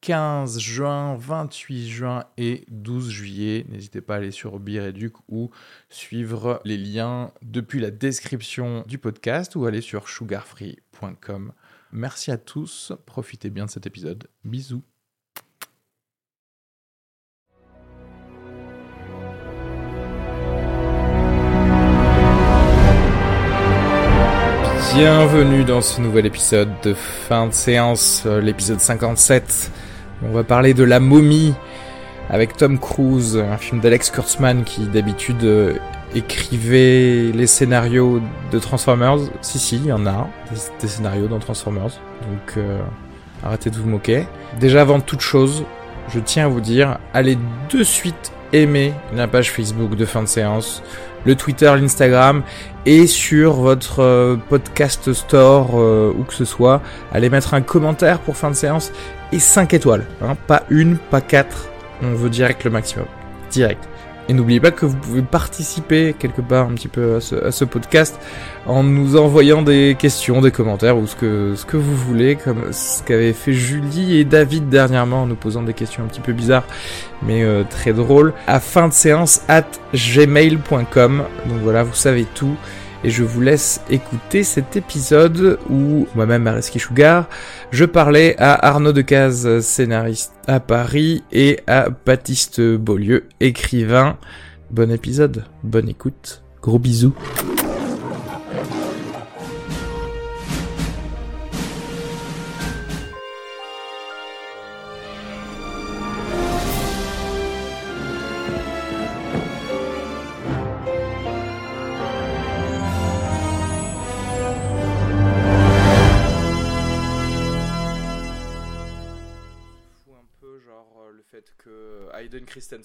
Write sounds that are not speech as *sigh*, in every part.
15 juin, 28 juin et 12 juillet. N'hésitez pas à aller sur Bireduc ou suivre les liens depuis la description du podcast ou aller sur sugarfree.com. Merci à tous, profitez bien de cet épisode. Bisous. Bienvenue dans ce nouvel épisode de fin de séance, l'épisode 57. On va parler de La momie avec Tom Cruise, un film d'Alex Kurtzman qui d'habitude euh, écrivait les scénarios de Transformers. Si, si, il y en a des, scénarios dans Transformers. Donc euh, arrêtez de vous moquer. Déjà avant toute chose, je tiens à vous dire, allez de suite aimer la page Facebook de fin de séance, le Twitter, l'Instagram et sur votre euh, podcast store euh, où que ce soit, allez mettre un commentaire pour fin de séance et 5 étoiles. Hein, pas une, pas quatre. On veut direct le maximum. Direct. Et n'oubliez pas que vous pouvez participer quelque part un petit peu à ce, à ce, podcast en nous envoyant des questions, des commentaires ou ce que, ce que vous voulez, comme ce qu'avaient fait Julie et David dernièrement en nous posant des questions un petit peu bizarres mais euh, très drôles à fin de séance at gmail.com. Donc voilà, vous savez tout. Et je vous laisse écouter cet épisode où moi-même, Mareski Sugar, je parlais à Arnaud Decazes, scénariste à Paris, et à Baptiste Beaulieu, écrivain. Bon épisode, bonne écoute, gros bisous.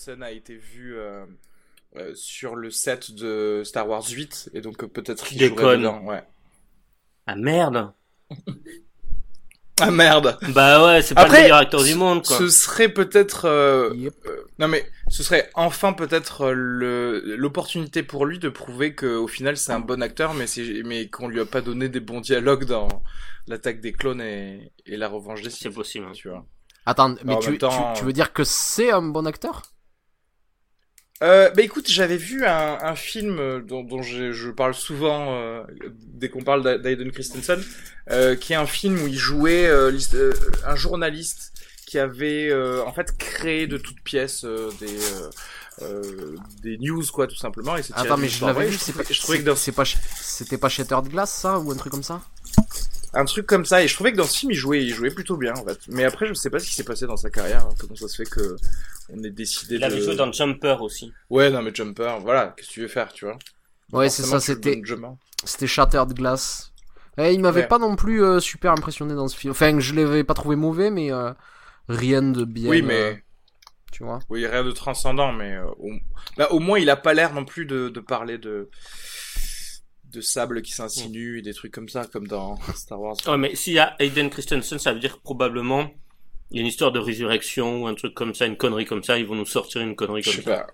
A été vu euh, euh, sur le set de Star Wars 8 et donc euh, peut-être il déconne. Ouais. Ah merde. ah merde. Bah ouais, c'est pas Après, le meilleur acteur du monde quoi. Ce serait peut-être euh, Yep. euh, non mais ce serait enfin peut-être le l'opportunité pour lui de prouver que au final c'est un bon acteur mais c'est mais qu'on lui a pas donné des bons dialogues dans l'attaque des clones et, et la revanche des C'est Sith, possible. hein. tu vois. Attends, mais en tu, même temps, tu, tu veux dire que c'est un bon acteur? Euh, bah écoute, j'avais vu un, un film euh, dont, dont je parle souvent euh, dès qu'on parle d'A- d'Aiden Christensen, euh, qui est un film où il jouait euh, euh, un journaliste qui avait euh, en fait créé de toutes pièces euh, des des news quoi tout simplement et Attends, mais je l'avais vu, je trouvais, pas, je trouvais que dans c'est pas, c'était pas Shattered Glass, ça, ou un truc comme ça? Un truc comme ça et je trouvais que dans ce film il jouait il jouait plutôt bien en fait mais après je sais pas ce qui s'est passé dans sa carrière hein, comment ça se fait que on ait décidé Il de avait joué dans Jumper aussi. ouais non mais Jumper voilà qu'est-ce que tu veux faire tu vois? Ouais, c'est ça, c'était, c'était Shattered Glass. Et il m'avait Ouais. pas non plus euh, super impressionné dans ce film. Enfin, je l'avais pas trouvé mauvais, mais euh, rien de bien. oui euh, mais tu vois. Oui, rien de transcendant, mais euh, au... Bah, au moins il a pas l'air non plus de, de parler de de sable qui s'insinue et des trucs comme ça, comme dans *laughs* Star Wars. Ouais, mais s'il y a Aiden Christensen, ça veut dire que probablement il y a une histoire de résurrection ou un truc comme ça, une connerie comme ça. Ils vont nous sortir une connerie Je comme sais ça. pas.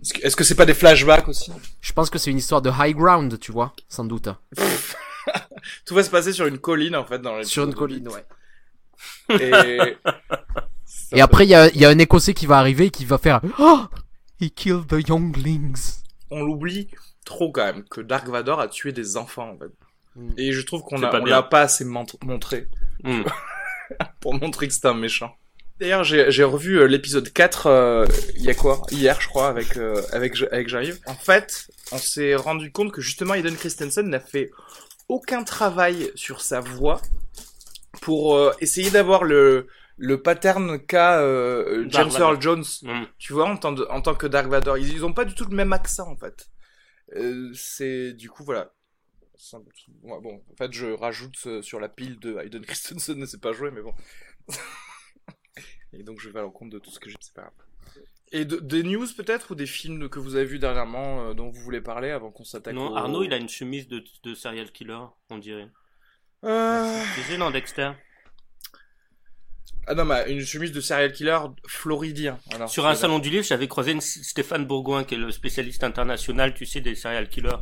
Est-ce que est-ce que c'est pas des flashbacks aussi? Je pense que c'est une histoire de high ground, tu vois, sans doute. *laughs* Tout va se passer sur une colline en fait dans les Sur une colline, ouais. Et, *laughs* Et après, il y a, il y a un écossais qui va arriver et qui va faire *gasps* Oh He killed the younglings. on l'oublie trop quand même que Dark Vador a tué des enfants en fait. Mm. Et je trouve qu'on C'est a pas on l'a pas assez mont- montré. Hmm. *laughs* pour montrer que c'était un méchant. D'ailleurs, j'ai revu euh, l'épisode 4 euh, il y a quoi? Hier, je crois, avec euh, avec avec Jean-Yves. En fait, on s'est rendu compte que justement Eden Christensen n'a fait aucun travail sur sa voix pour euh, essayer d'avoir le le pattern qu'a euh, James. Earl Jones, Hmm. tu vois, en tant, de- en tant que Dark Vador. Ils, ils ont pas du tout le même accent en fait. Euh, c'est du coup voilà. Ouais, bon, en fait, je rajoute euh, sur la pile de Hayden Christensen, ne sait pas jouer, mais bon. *laughs* Et donc, je vais à l'encontre de tout ce que j'ai, c'est pas grave. Et de- des news peut-être ou des films que vous avez vus dernièrement euh, dont vous voulez parler avant qu'on s'attaque Non, au- Arnaud, il a une chemise de, de serial killer, on dirait. Euh, C'est gênant, Dexter. Ah non, mais une chemise de serial killer floridien. Alors, Sur un salon du livre, j'avais croisé une- Stéphane Bourgoin, qui est le spécialiste international, tu sais, des serial killers.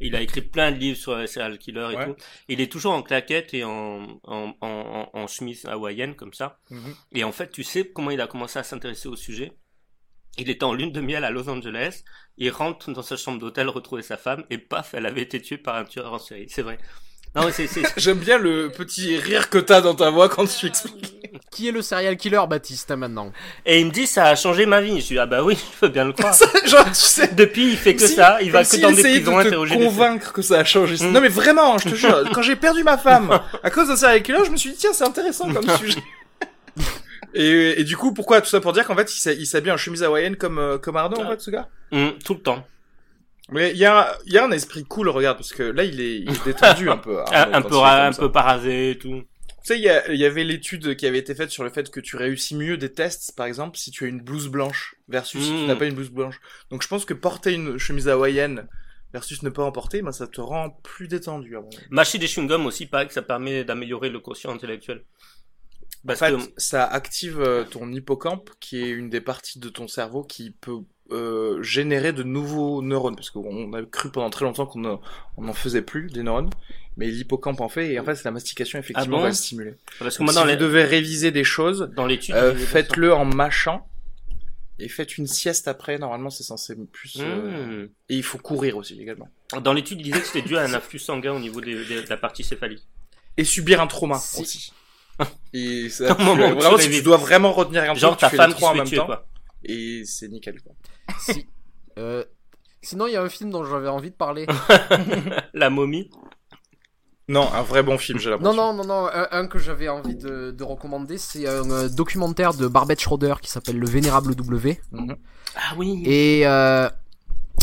Il a écrit plein de livres sur les serial killers et Ouais. tout. Il est toujours en claquette et en, en, en, en, chemise hawaïenne, comme ça. Mhm. Et en fait, tu sais comment il a commencé à s'intéresser au sujet? Il était en lune de miel à Los Angeles. Il rentre dans sa chambre d'hôtel retrouver sa femme et paf, elle avait été tuée par un tueur en série. C'est vrai. Non, mais c'est, c'est, *laughs* J'aime bien le petit rire que t'as dans ta voix quand tu expliques. *laughs* Qui est le serial killer, Baptiste, hein, maintenant? Et il me dit, ça a changé ma vie. Je dis, ah bah oui, *laughs* je peux bien le croire. Genre, tu sais. Depuis, il fait que si- ça. Il va que dans des prisons de te convaincre que ça a changé. Mm. Non mais vraiment, je te jure, quand j'ai perdu ma femme à cause d'un serial killer, je me suis dit tiens c'est intéressant comme sujet. Et, et du coup, pourquoi? Tout ça pour dire qu'en fait, il s'ha- il s'habille en chemise hawaïenne comme euh, comme Arnaud en fait, ce gars? Hum, tout le temps. Mais il y a y a un esprit cool, regarde, parce que là il est, il est détendu un peu. *laughs* Un, Arnaud, un peu, un peu parasé et tout. Tu sais, il y, y avait l'étude qui avait été faite sur le fait que tu réussis mieux des tests, par exemple, si tu as une blouse blanche versus si tu Mm. n'as pas une blouse blanche. Donc je pense que porter une chemise hawaïenne versus ne pas en porter, ben, ça te rend plus détendu. Mâcher des chewing-gums aussi, pareil que ça permet d'améliorer le quotient intellectuel. En Parce fait, que, ça active euh, ton hippocampe, qui est une des parties de ton cerveau qui peut euh, générer de nouveaux neurones, parce qu'on a cru pendant très longtemps qu'on en- on en faisait plus des neurones, mais l'hippocampe en fait, et en fait, c'est la mastication effectivement Ah bon va le stimuler. parce que Donc, moi, si dans vous les- devez réviser des choses, dans l'étude, Euh, faites-le en mâchant et faites une sieste après. Normalement, c'est censé plus. euh, Hum. Et il faut courir aussi également. Dans l'étude, il disait que c'était dû à un afflux sanguin au niveau des- des- de la partie céphalique. Et subir un trauma Si. aussi. *laughs* Et ça, où tu si tu dois vraiment retenir un Genre ta femme les qui en fait même tuer, temps. quoi. Et c'est nickel. Quoi. Si. Euh, sinon, il y a un film dont j'avais envie de parler. *laughs* La momie. Non, un vrai bon film, j'ai Non, l'impression. non, non, non. Un, un que j'avais envie de, de recommander, c'est un euh, documentaire de Barbette Schroeder qui s'appelle Le Vénérable W. Ah oui. Et euh,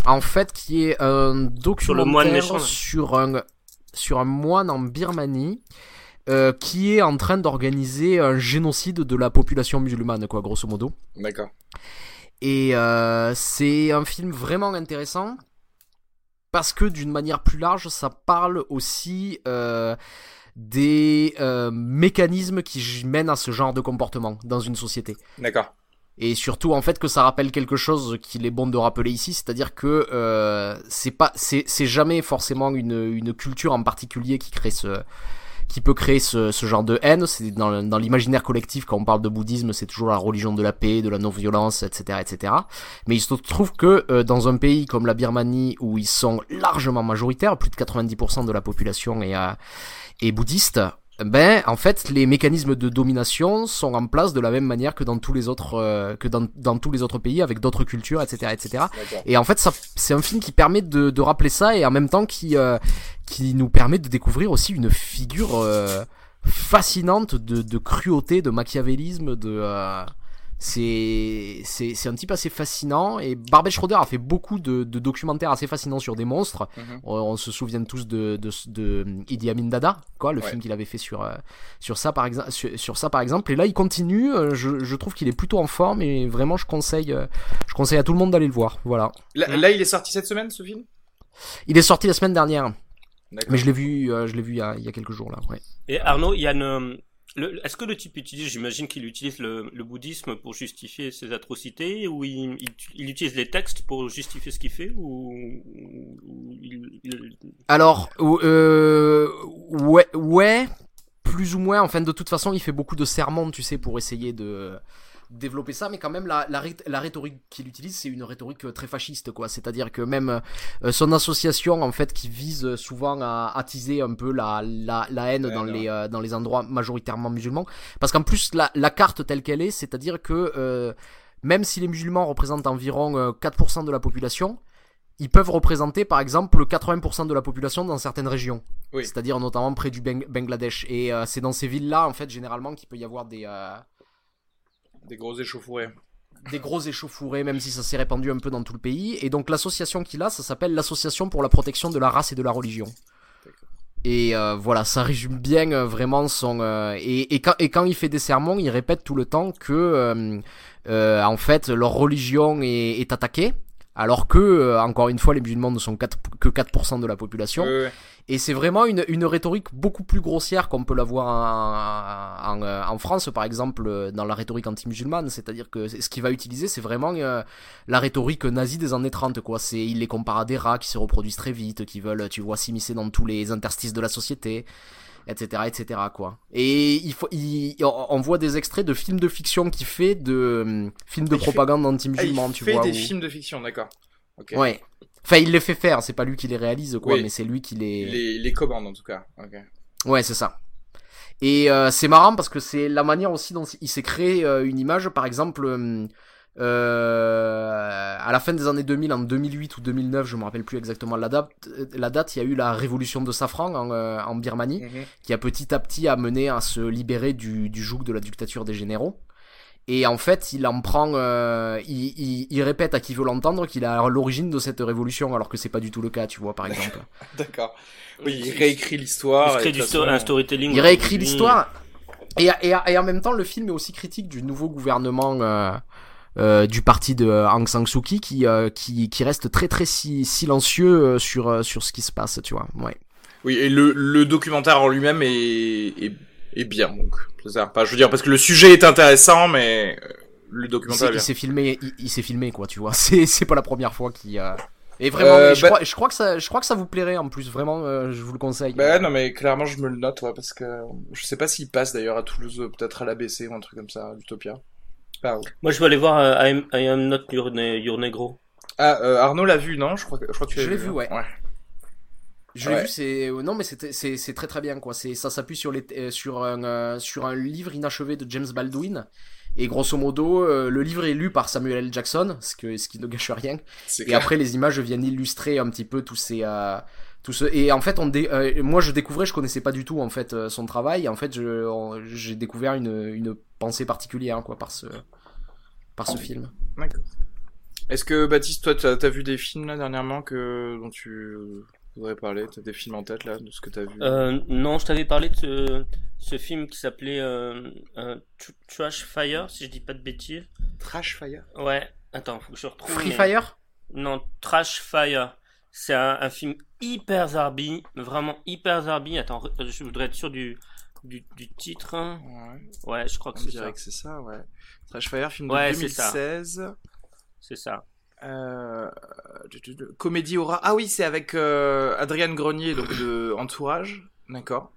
en fait, qui est un le documentaire moine méchant, là. sur un, sur un moine en Birmanie. euh, qui est en train d'organiser un génocide de la population musulmane, quoi, grosso modo. D'accord. Et euh, c'est un film vraiment intéressant parce que d'une manière plus large, ça parle aussi euh, des euh, mécanismes qui mènent à ce genre de comportement dans une société. D'accord. Et surtout en fait que ça rappelle quelque chose qu'il est bon de rappeler ici, c'est-à-dire que euh, c'est pas c'est c'est jamais forcément une une culture en particulier qui crée ce qui peut créer ce, genre de haine. C'est dans, dans l'imaginaire collectif quand on parle de bouddhisme, c'est toujours la religion de la paix, de la non-violence, etc., etc. Mais il se trouve que euh, dans un pays comme la Birmanie où ils sont largement majoritaires, plus de 90% de la population est, euh, est bouddhiste, ben en fait les mécanismes de domination sont en place de la même manière que dans tous les autres euh, que dans, dans tous les autres pays avec d'autres cultures, etc., etc. Et en fait, ça, c'est un film qui permet de, de rappeler ça et en même temps qui, euh, qui nous permet de découvrir aussi une figure euh, fascinante de, de cruauté, de machiavélisme, de. Euh, c'est, c'est, c'est un type assez fascinant et Barbet Schroeder a fait beaucoup de, de documentaires assez fascinants sur des monstres. Mhm. On, on se souvient tous de, de, de Idi Amin Dada, quoi, le Ouais. film qu'il avait fait sur, euh, sur, ça par exemple, sur, sur ça par exemple. Et là, il continue. euh, Je, je trouve qu'il est plutôt en forme et vraiment, je conseille, euh, je conseille à tout le monde d'aller le voir. Voilà. Là, là, il est sorti cette semaine, ce film? Il est sorti la semaine dernière, D'accord. mais je l'ai vu, euh, je l'ai vu il y, a, il y a quelques jours là. Ouais. Et Arnaud, il y a une... Est-ce que le type utilise, j'imagine qu'il utilise le, bouddhisme pour justifier ses atrocités, ou il, il, il utilise les textes pour justifier ce qu'il fait, ou, il- Alors, euh, ouais, ouais, plus ou moins. Enfin, de toute façon, il fait beaucoup de sermons, tu sais, pour essayer de développer ça, mais quand même la, la, rhét- la rhétorique qu'il utilise, c'est une rhétorique euh, très fasciste, quoi. C'est-à-dire que même euh, son association, en fait, qui vise souvent à attiser un peu la, la, la haine dans les, euh, dans les endroits majoritairement musulmans, parce qu'en plus, la, la carte telle qu'elle est, c'est-à-dire que euh, même si les musulmans représentent environ euh, 4% de la population, ils peuvent représenter par exemple 80% de la population dans certaines régions. Oui. C'est-à-dire notamment près du Beng- Bangladesh. Et euh, c'est dans ces villes-là, en fait, généralement, qu'il peut y avoir des, euh, Des gros échauffourés. des gros échauffourées, même si ça s'est répandu un peu dans tout le pays. Et donc l'association qu'il a, ça s'appelle l'Association pour la protection de la race et de la religion. Et euh, voilà, ça résume bien euh, vraiment son... euh, et, et, quand, et quand il fait des sermons, il répète tout le temps que en fait, leur religion est, est attaquée, alors que, encore une fois, les musulmans ne sont 4, que 4% de la population. Ouais. Et c'est vraiment une, une rhétorique beaucoup plus grossière qu'on peut l'avoir en, en, en, en France, par exemple, dans la rhétorique anti-musulmane. C'est-à-dire que ce qu'il va utiliser, c'est vraiment euh, la rhétorique nazie des années 30, quoi. C'est, il les compare à des rats qui se reproduisent très vite, qui veulent, tu vois, s'immiscer dans tous les interstices de la société etc etc quoi et il faut il, on voit des extraits de films de fiction qu'il fait de euh, films de Il fait- propagande Ah, anti-musulmans il tu fait vois des où- films de fiction, d'accord. Ouais enfin il les fait faire c'est pas lui qui les réalise quoi Oui. mais c'est lui qui les Les, les commandes en tout cas. Ok. Ouais, c'est ça. Et euh, c'est marrant parce que c'est la manière aussi dont il s'est créé euh, une image. Par exemple, euh, à la fin des années 2000, en 2008 ou 2009, je me rappelle plus exactement la date, la date il y a eu la révolution de safran en, en Birmanie, Mhm. qui a petit à petit amené à se libérer du, du joug de la dictature des généraux. Et en fait, il en prend, euh, il, il, il répète à qui veut l'entendre qu'il est à l'origine de cette révolution, alors que c'est pas du tout le cas, tu vois, par exemple. *laughs* D'accord. Oui, il Il- réécrit Il l'histoire. se crée du sto- un storytelling. Il réécrit l'histoire. Et, et, et en même temps, le film est aussi critique du nouveau gouvernement euh, euh, du parti de Aung San Suu Kyi qui, euh, qui, qui reste très très si, silencieux euh, sur, euh, sur ce qui se passe, tu vois. Ouais. Oui, et le, le documentaire en lui-même est, est, est bien, donc. C'est ça. Pas, je veux dire, parce que le sujet est intéressant, mais euh, le documentaire il s'est filmé, il, il s'est filmé quoi, tu vois. *laughs* C'est c'est pas la première fois qu'il. Euh... Et vraiment, Euh, je, bah- crois, je crois que ça, je crois que ça vous plairait en plus. Vraiment, euh, je vous le conseille. Bah non, mais clairement, je me le note, ouais, parce que je sais pas s'il passe d'ailleurs à Toulouse, peut-être à l'ABC ou un truc comme ça, Utopia. Ah, ouais. Moi, je vais aller voir euh, I, am, I am not your, ne- your negro. Ah, euh, Arnaud l'a vu, non? Je crois, que, je crois que tu Je l'as l'ai vu, hein. ouais. ouais. Je l'ai Ouais. vu, c'est euh, non mais c'est c'est très très bien quoi. C'est ça s'appuie sur les euh, sur un euh, sur un livre inachevé de James Baldwin et grosso modo euh, le livre est lu par Samuel L. Jackson, ce que ce qui ne gâche rien. Et clair. après les images viennent illustrer un petit peu tous ces euh, tout ce et en fait on dé- euh, moi je découvrais je connaissais pas du tout en fait euh, son travail. En fait je j'ai découvert une une pensée particulière quoi par ce par ce film. D'accord. Est-ce que Baptiste, toi, t'as as vu des films là dernièrement que dont tu voudrais parler T'as des films en tête là de ce que t'as vu Euh, non, je t'avais parlé de ce, ce film qui s'appelait euh, euh, Tr- Trash Fire, si je dis pas de bêtises. Trash Fire? Ouais, attends, faut que je retrouve. Free mais- Fire? Non, Trash Fire. C'est un, un film hyper zarbi, vraiment hyper zarbi. Attends, re- je voudrais être sûr du, du, du titre. Ouais. Ouais, je crois que On c'est dirait ça. que c'est ça, ouais. Trash Fire, film Ouais, de c'est ça. 2016. C'est ça. Euh, comédie aura. Ah oui, c'est avec euh, Adrienne Grenier, donc de Entourage. D'accord.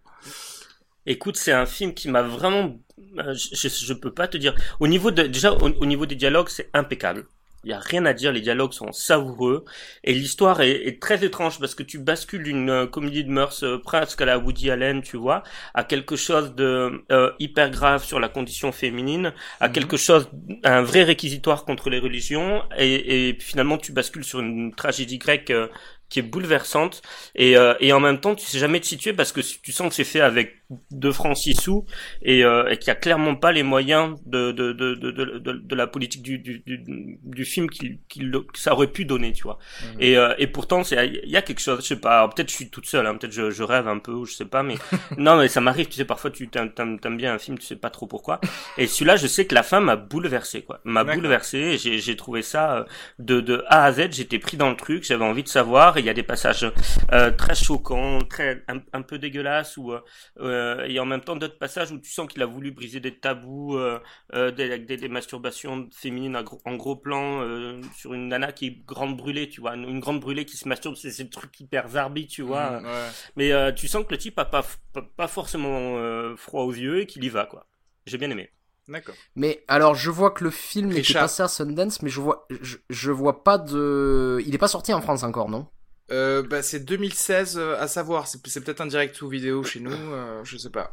Écoute, c'est un film qui m'a vraiment, euh, je, je, peux pas te dire. Au niveau déjà, au niveau des dialogues, c'est impeccable. Il y a rien à dire, les dialogues sont savoureux et l'histoire est, est très étrange parce que tu bascules d'une euh, comédie de mœurs euh, presque à la Woody Allen, tu vois, à quelque chose de euh, hyper grave sur la condition féminine, à Mhm. quelque chose, à un vrai réquisitoire contre les religions et, et finalement tu bascules sur une tragédie grecque euh, qui est bouleversante. Et, euh, et en même temps tu sais jamais te situer parce que tu sens que c'est fait avec deux francs six sous et, euh, et qu'il y a clairement pas les moyens de de de de, de, de- de la politique du du, du, du film qu'il qu'il que ça aurait pu donner tu vois. Mhm. et euh, et pourtant c'est il y a quelque chose je sais pas. Peut-être je suis toute seule hein, peut-être je, je rêve un peu ou je sais pas mais *laughs* non mais ça m'arrive tu sais parfois tu t'aimes, bien un film tu sais pas trop pourquoi. Et celui-là je sais que la fin m'a bouleversé quoi. M'a bouleversé j'ai j'ai trouvé ça euh, de de A à Z j'étais pris dans le truc j'avais envie de savoir et il y a des passages euh, très choquants très un, un peu dégueulasses ou euh, et en même temps d'autres passages où tu sens qu'il a voulu briser des tabous euh, euh, des, des, des masturbations féminines en gros, en gros plan euh, sur une nana qui est grande brûlée tu vois une, une grande brûlée qui se masturbe c'est c'est le truc hyper zarbi tu vois ouais. mais euh, tu sens que le type a pas pas, pas forcément euh, froid aux yeux et qu'il y va quoi j'ai bien aimé D'accord. Mais alors, je vois que le film Richard. passé à Sundance, mais je vois, je, je vois pas de. Il est pas sorti en France encore, non? Euh, bah, c'est 2016 euh, à savoir. C'est peut-être un direct ou vidéo chez nous, euh, je sais pas.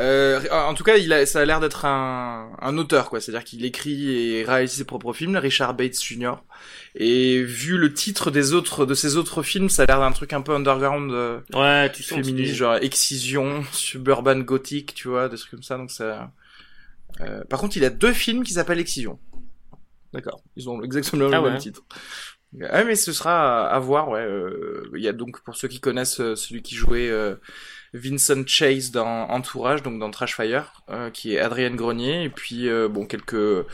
Euh, en tout cas, il a, ça a l'air d'être un, un auteur, quoi. C'est-à-dire qu'il écrit et réalise ses propres films, Richard Bates Jr. Et vu le titre des autres de ses autres films, ça a l'air d'un truc un peu underground. euh, ouais tu féministe, genre Excision, Suburban Gothic, tu vois, des trucs comme ça. Donc ça. Euh, par contre, il a deux films qui s'appellent Excision. D'accord. Ils ont exactement le Ah même ouais. titre. Ah mais ce sera à, à voir. Ouais. euh, Il y a donc pour ceux qui connaissent euh, celui qui jouait euh, Vincent Chase dans Entourage, donc dans Trash Fire, euh, qui est Adrienne Grenier, et puis euh, bon quelques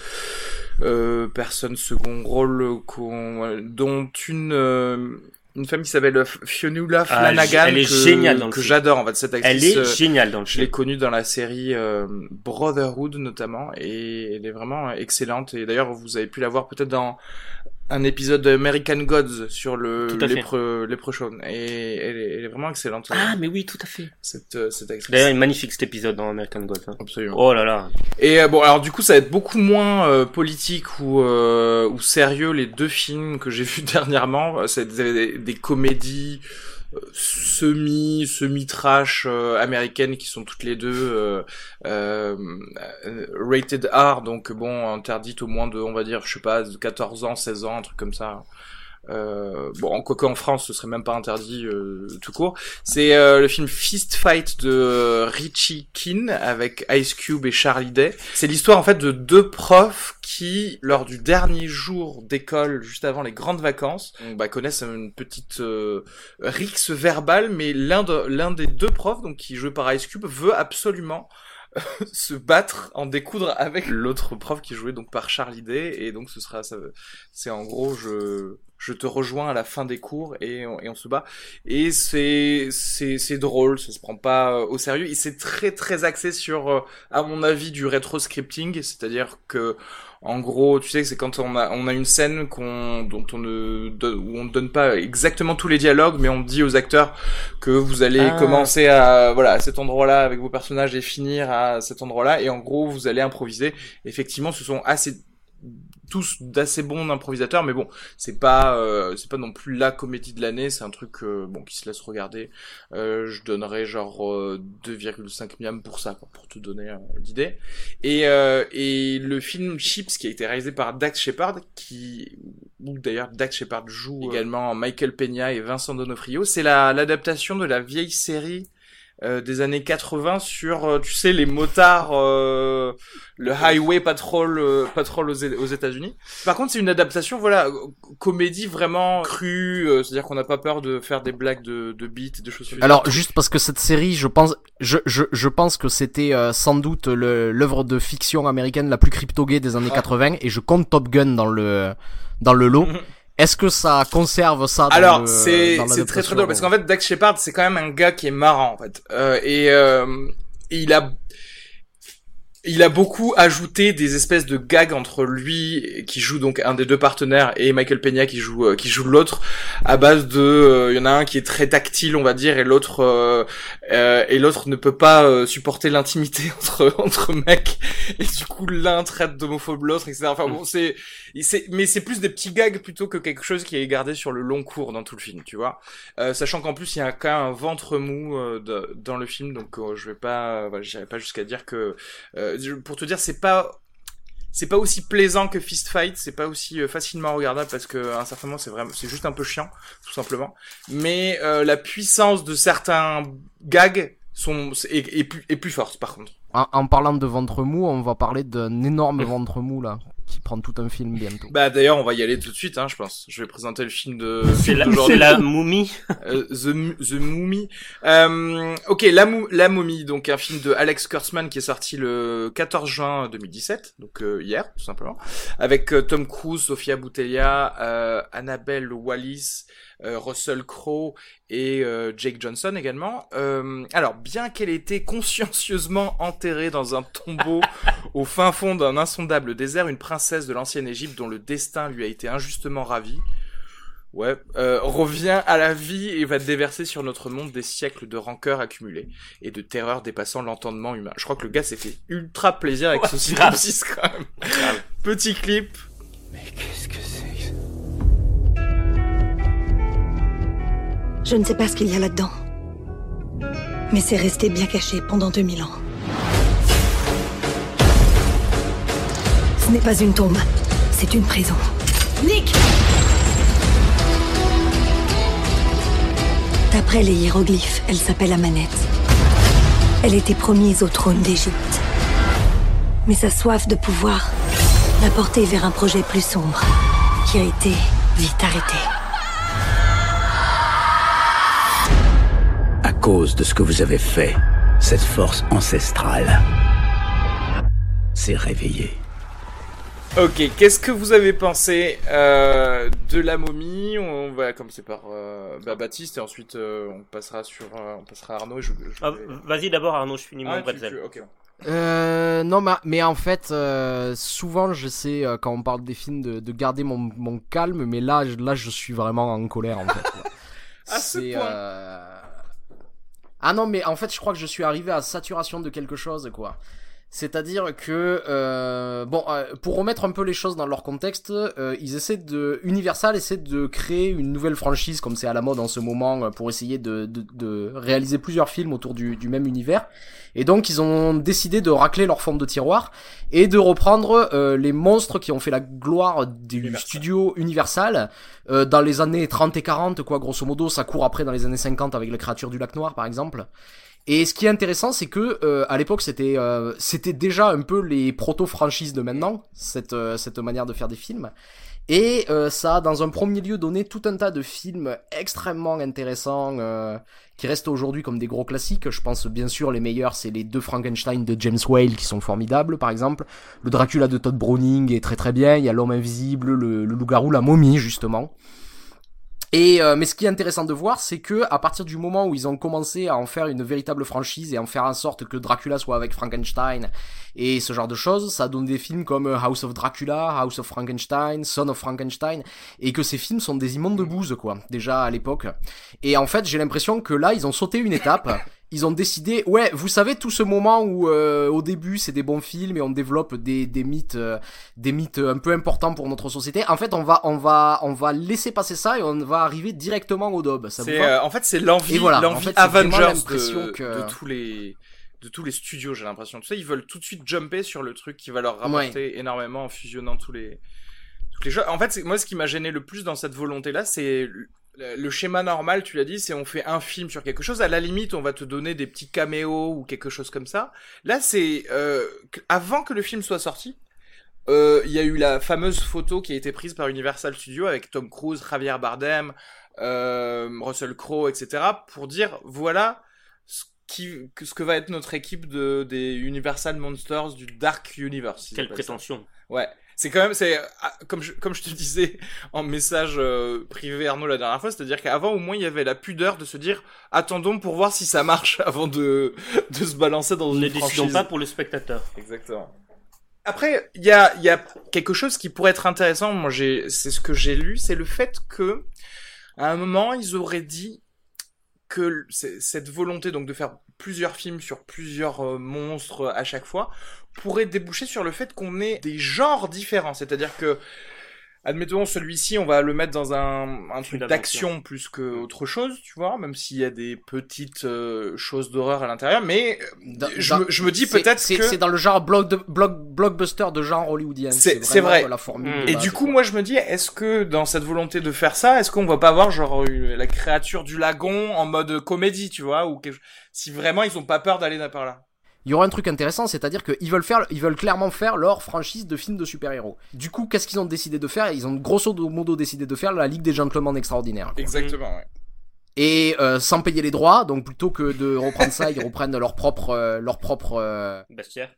euh, personnes second rôle qu'on, dont une une femme qui s'appelle Fionnuala ah, Flanagan elle est que, géniale dans le que j'adore en fait cette actrice. Elle est géniale dans le Je l'ai connue dans la série Brotherhood notamment et elle est vraiment excellente et d'ailleurs vous avez pu la voir peut-être dans un épisode d'American Gods sur le lépreux et elle est, elle est, vraiment excellente. Ah mais oui tout à fait. Cette euh, cette actrice. D'ailleurs, une magnifique cet épisode dans American Gods. Hein. Absolument. Oh là là. Et euh, bon alors du coup ça va être beaucoup moins euh, politique ou ou sérieux les deux films que j'ai *laughs* vus dernièrement. C'est des, des comédies semi semi trash euh, américaines qui sont toutes les deux euh, euh, rated R donc bon interdites au moins de on va dire je sais pas de 14 ans 16 ans un truc comme ça euh, bon, quoi qu'en France, ce serait même pas interdit euh, tout court. C'est euh, le film Fist Fight de Richie Keane avec Ice Cube et Charlie Day. C'est l'histoire en fait de deux profs qui, lors du dernier jour d'école, juste avant les grandes vacances, bah, connaissent une petite rixe verbale, mais l'un de, l'un des deux profs, donc qui jouait par Ice Cube, veut absolument *laughs* se battre, en découdre avec l'autre prof qui jouait donc par Charlie Day et donc ce sera c'est en gros je je te rejoins à la fin des cours et on, et on se bat. Et c'est c'est c'est drôle ça se prend pas euh, au sérieux. Et c'est très très axé sur euh, à mon avis du rétro scripting c'est-à-dire que en gros, tu sais que c'est quand on a on a une scène qu'on dont on ne où on ne donne pas exactement tous les dialogues, mais on dit aux acteurs que vous allez ah. commencer à voilà à cet endroit-là avec vos personnages et finir à cet endroit-là, et en gros vous allez improviser. Effectivement, ce sont assez tous d'assez bons improvisateurs, mais bon, c'est pas euh, c'est pas non plus la comédie de l'année, c'est un truc euh, bon qui se laisse regarder. Euh, je donnerais genre 2,5 miam pour ça, pour te donner l'idée. Et et le film Chips qui a été réalisé par Dax Shepard, qui où d'ailleurs Dax Shepard joue également Michael Peña et Vincent Donofrio, c'est la l'adaptation de la vieille série euh, des années 80 sur, euh, tu sais, les motards, euh, le Highway Patrol, Patrol aux, aux États-Unis. Par contre, c'est une adaptation, voilà, comédie vraiment crue, c'est-à-dire qu'on n'a pas peur de faire des blagues de, de beats, de choses. Alors, juste parce que cette série, je pense, je, je, je pense que c'était sans doute l'œuvre de fiction américaine la plus crypto-gay des années 80, ah. et je compte Top Gun dans le dans le lot. *laughs* Est-ce que ça conserve ça dans Alors c'est c'est très très drôle parce qu'en fait Dax Shepard c'est quand même un gars qui est marrant en fait. Euh, et, euh, et il a il a beaucoup ajouté des espèces de gags entre lui qui joue donc un des deux partenaires et Michael Peña qui joue euh, qui joue l'autre à base de euh, il y en a un qui est très tactile on va dire et l'autre euh, et l'autre ne peut pas supporter l'intimité *laughs* entre entre mecs. Et du coup l'un traite d'homophobe l'autre etc enfin bon c'est c'est mais c'est plus des petits gags plutôt que quelque chose qui est gardé sur le long cours dans tout le film tu vois. Sachant qu'en plus il y a quand même un ventre mou dans le film donc je vais pas voilà, j'irai pas jusqu'à dire que pour te dire, c'est pas c'est pas aussi plaisant que Fist Fight, c'est pas aussi euh, facilement regardable parce que à un certain moment c'est vraiment c'est juste un peu chiant tout simplement. Mais euh, la puissance de certains gags sont est, plus, est plus forte par contre. En, en, parlant de ventre mou, on va parler d'un énorme *laughs* ventre mou là qui prend tout un film bientôt. Bah d'ailleurs, on va y aller tout de suite, hein, je pense. Je vais présenter le film de. C'est la, c'est la momie. Euh, the, the Mummy. Euh, ok, la, la momie, donc un film de Alex Kurtzman qui est sorti le 14 juin 2017, donc euh, hier tout simplement, avec euh, Tom Cruise, Sofia Boutella, euh, Annabelle Wallis, euh, Russell Crowe et euh, Jake Johnson également. Euh, alors, bien qu'elle ait été consciencieusement enterrée dans un tombeau *laughs* au fin fond d'un insondable désert, une princesse de l'ancienne Égypte dont le destin lui a été injustement ravi, ouais, revient à la vie et va déverser sur notre monde des siècles de rancœur accumulée et de terreur dépassant l'entendement humain. Je crois que le gars s'est fait ultra plaisir avec ce synopsis quand même. Petit clip. Mais qu'est-ce que c'est? Je ne sais pas ce qu'il y a là-dedans. Mais c'est resté bien caché pendant 2000 ans. Ce n'est pas une tombe, c'est une prison. Nick D'après les hiéroglyphes, elle s'appelle Amanette. Elle était promise au trône d'Égypte. Mais sa soif de pouvoir l'a portée vers un projet plus sombre, qui a été vite arrêté. Cause de ce que vous avez fait, cette force ancestrale s'est réveillée. Ok, qu'est-ce que vous avez pensé euh, de la momie? On va commencer par euh, bah, Baptiste et ensuite euh, on passera sur euh, on passera à Arnaud. Je, je Ah, Vas-y d'abord Arnaud, je finis Ah, mon tu- bretzel. tu-. Euh, non, mais, mais en fait, euh, souvent, j'essaie, euh, quand on parle des films, de, de garder mon, mon calme, mais là, je- là, je suis vraiment en colère, en fait. quoi. *laughs* À ce C'est, point. Ah non, mais en fait, je crois que je suis arrivé à saturation de quelque chose, quoi. C'est-à-dire que, euh, bon, euh, pour remettre un peu les choses dans leur contexte, euh, ils essaient de, Universal essaie de créer une nouvelle franchise, comme c'est à la mode en ce moment, pour essayer de, de, de réaliser plusieurs films autour du, du même univers. Et donc, ils ont décidé de racler leur forme de tiroir et de reprendre euh, les monstres qui ont fait la gloire du Universal. studio Universal euh, dans les années 30 et 40, quoi, grosso modo. Ça court après dans les années 50 avec les créatures du lac noir, par exemple. Et ce qui est intéressant, c'est que euh, à l'époque, c'était euh, c'était déjà un peu les proto franchises de maintenant, cette euh, cette manière de faire des films. Et euh, ça a, dans un premier lieu, donné tout un tas de films extrêmement intéressants euh, qui restent aujourd'hui comme des gros classiques. Je pense bien sûr les meilleurs, c'est les deux Frankenstein de James Whale qui sont formidables, par exemple. Le Dracula de Todd Browning est très très bien. Il y a l'homme invisible, le, le loup-garou, la momie justement. Et euh, mais ce qui est intéressant de voir, c'est que à partir du moment où ils ont commencé à en faire une véritable franchise et en faire en sorte que Dracula soit avec Frankenstein et ce genre de choses, ça donne des films comme euh, House of Dracula, House of Frankenstein, Son of Frankenstein, et que ces films sont des immondes de bouse quoi, déjà à l'époque. Et en fait, j'ai l'impression que là, ils ont sauté une étape. Ils ont décidé, ouais, vous savez tout ce moment où euh, au début c'est des bons films et on développe des, des mythes, euh, des mythes un peu importants pour notre société. En fait, on va, on va, on va laisser passer ça et on va arriver directement au. Ça C'est va? euh, en fait c'est l'envie voilà, l'envie en fait, Avengers de, que- de tous les de tous les studios, j'ai l'impression. Tu sais, ils veulent tout de suite jumper sur le truc qui va leur rapporter énormément en fusionnant tous les tous les jeux. En fait, c'est- moi ce qui m'a gêné le plus dans cette volonté là, c'est le, le schéma normal, tu l'as dit, c'est on fait un film sur quelque chose. À la limite, on va te donner des petits caméos ou quelque chose comme ça. Là, c'est euh, avant que le film soit sorti. euh, Il y a eu la fameuse photo qui a été prise par Universal Studios avec Tom Cruise, Javier Bardem, euh, Russell Crowe, etc. pour dire voilà ce, qui, que- ce que va être notre équipe de, des Universal Monsters du Dark Universe. Quelle ça. prétention. Ouais. C'est quand même, c'est ah, comme je, comme je te disais en message euh, privé Arnaud la dernière fois, c'est-à-dire qu'avant au moins il y avait la pudeur de se dire attendons pour voir si ça marche *laughs* avant de de se balancer dans Ne une décidons franchise. pas pour le spectateur. Exactement. Après, il y a, il y a quelque chose qui pourrait être intéressant. Moi, j'ai, c'est ce que j'ai lu, c'est le fait que, à un moment, ils auraient dit que cette volonté donc de faire plusieurs films sur plusieurs euh, monstres à chaque fois pourrait déboucher sur le fait qu'on ait des genres différents. C'est-à-dire que, admettons, celui-ci, on va le mettre dans un, un truc d'action plus que autre chose, tu vois, même s'il y a des petites euh, choses d'horreur à l'intérieur. Mais Dans- je, dans- me, je me dis peut-être que c'est dans le genre block de, block, blockbuster de genre hollywoodien. C'est- vrai. La formule Mm. de Et base, du coup, quoi. moi, je me dis, est-ce que dans cette volonté de faire ça, est-ce qu'on va pas avoir genre euh, la créature du lagon en mode comédie, tu vois, ou quelque... si vraiment ils ont pas peur d'aller par là? Il y aura un truc intéressant, c'est-à-dire qu'ils veulent faire, ils veulent clairement faire leur franchise de films de super-héros. Du coup, qu'est-ce qu'ils ont décidé de faire? Ils ont grosso modo décidé de faire la Ligue des Gentlemen Extraordinaires. quoi. Exactement. Ouais. Et euh, sans payer les droits, donc plutôt que de reprendre ça, ils reprennent leur propre, euh, leur propre euh, Bestiaire.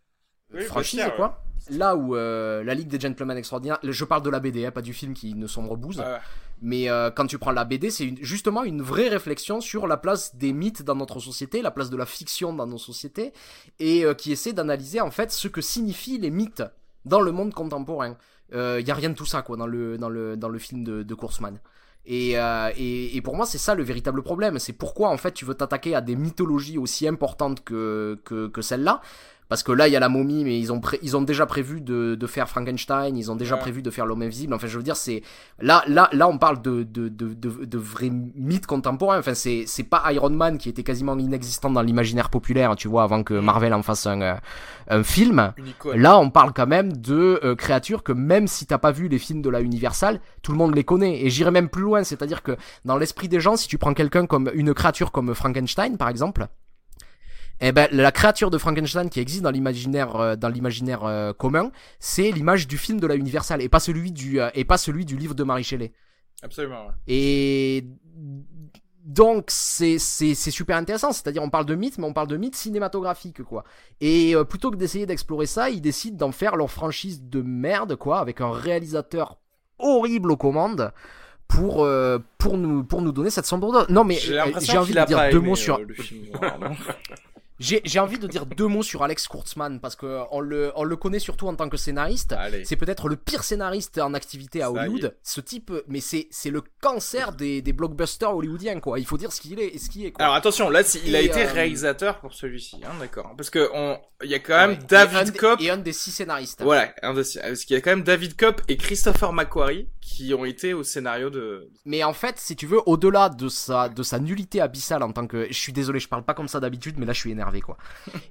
Oui, franchise, quoi. Là où euh, la Ligue des Gentlemen Extraordinaires, je parle de la BD, hein, pas du film qui ne sombre bouse. Ouais. Mais euh, quand tu prends la BD, c'est justement une vraie réflexion sur la place des mythes dans notre société, la place de la fiction dans nos sociétés, et euh, qui essaie d'analyser en fait ce que signifient les mythes dans le monde contemporain. Il y a rien de tout ça quoi dans le dans le dans le film de, de Kurzman. Et, euh, et, et pour moi, c'est ça le véritable problème. C'est pourquoi en fait tu veux t'attaquer à des mythologies aussi importantes que que, que celle-là. Parce que là, il y a la momie, mais ils ont, pré- ils ont déjà prévu de, de faire Frankenstein, ils ont déjà Ouais. prévu de faire l'homme invisible. Enfin, je veux dire, c'est là, là, là, on parle de, de, de, de, vrais mythes contemporains. Enfin, c'est, pas Iron Man qui était quasiment inexistant dans l'imaginaire populaire, tu vois, avant que Marvel en fasse un, euh, un film. Là, on parle quand même de euh, créatures que même si t'as pas vu les films de la Universal, tout le monde les connaît. Et j'irai même plus loin, c'est-à-dire que dans l'esprit des gens, si tu prends quelqu'un comme une créature comme Frankenstein, par exemple, eh ben la créature de Frankenstein qui existe dans l'imaginaire euh, dans l'imaginaire euh, commun, c'est l'image du film de la Universal et pas celui du euh, et pas celui du livre de Marie Shelley. Absolument. Ouais. Et donc c'est c'est c'est super intéressant, c'est-à-dire on parle de mythe, mais on parle de mythe cinématographique quoi. Et plutôt que d'essayer d'explorer ça, ils décident d'en faire leur franchise de merde quoi, avec un réalisateur horrible aux commandes pour euh, pour nous pour nous donner cette sombre non mais J'ai envie de dire deux mots sur le film. *laughs* j'ai envie de dire deux mots sur Alex Kurtzman parce que on le on le connaît surtout en tant que scénariste c'est peut-être le pire scénariste en activité à. Hollywood ce type mais c'est le cancer des des blockbusters hollywoodiens quoi il faut dire ce qu'il est et ce qui est quoi Alors attention, là, il a Et, été euh, réalisateur pour celui-ci, hein, d'accord. Parce que on, il y a quand même Ouais. Et David des- Kopp. et un des six scénaristes Voilà, un parce qu'il y a quand même David Kopp et Christopher McQuarrie qui ont été au scénario de. Mais en fait, si tu veux, au-delà de sa, de sa nullité abyssale en tant que... Je suis désolé, je parle pas comme ça d'habitude, mais là je suis énervé, quoi.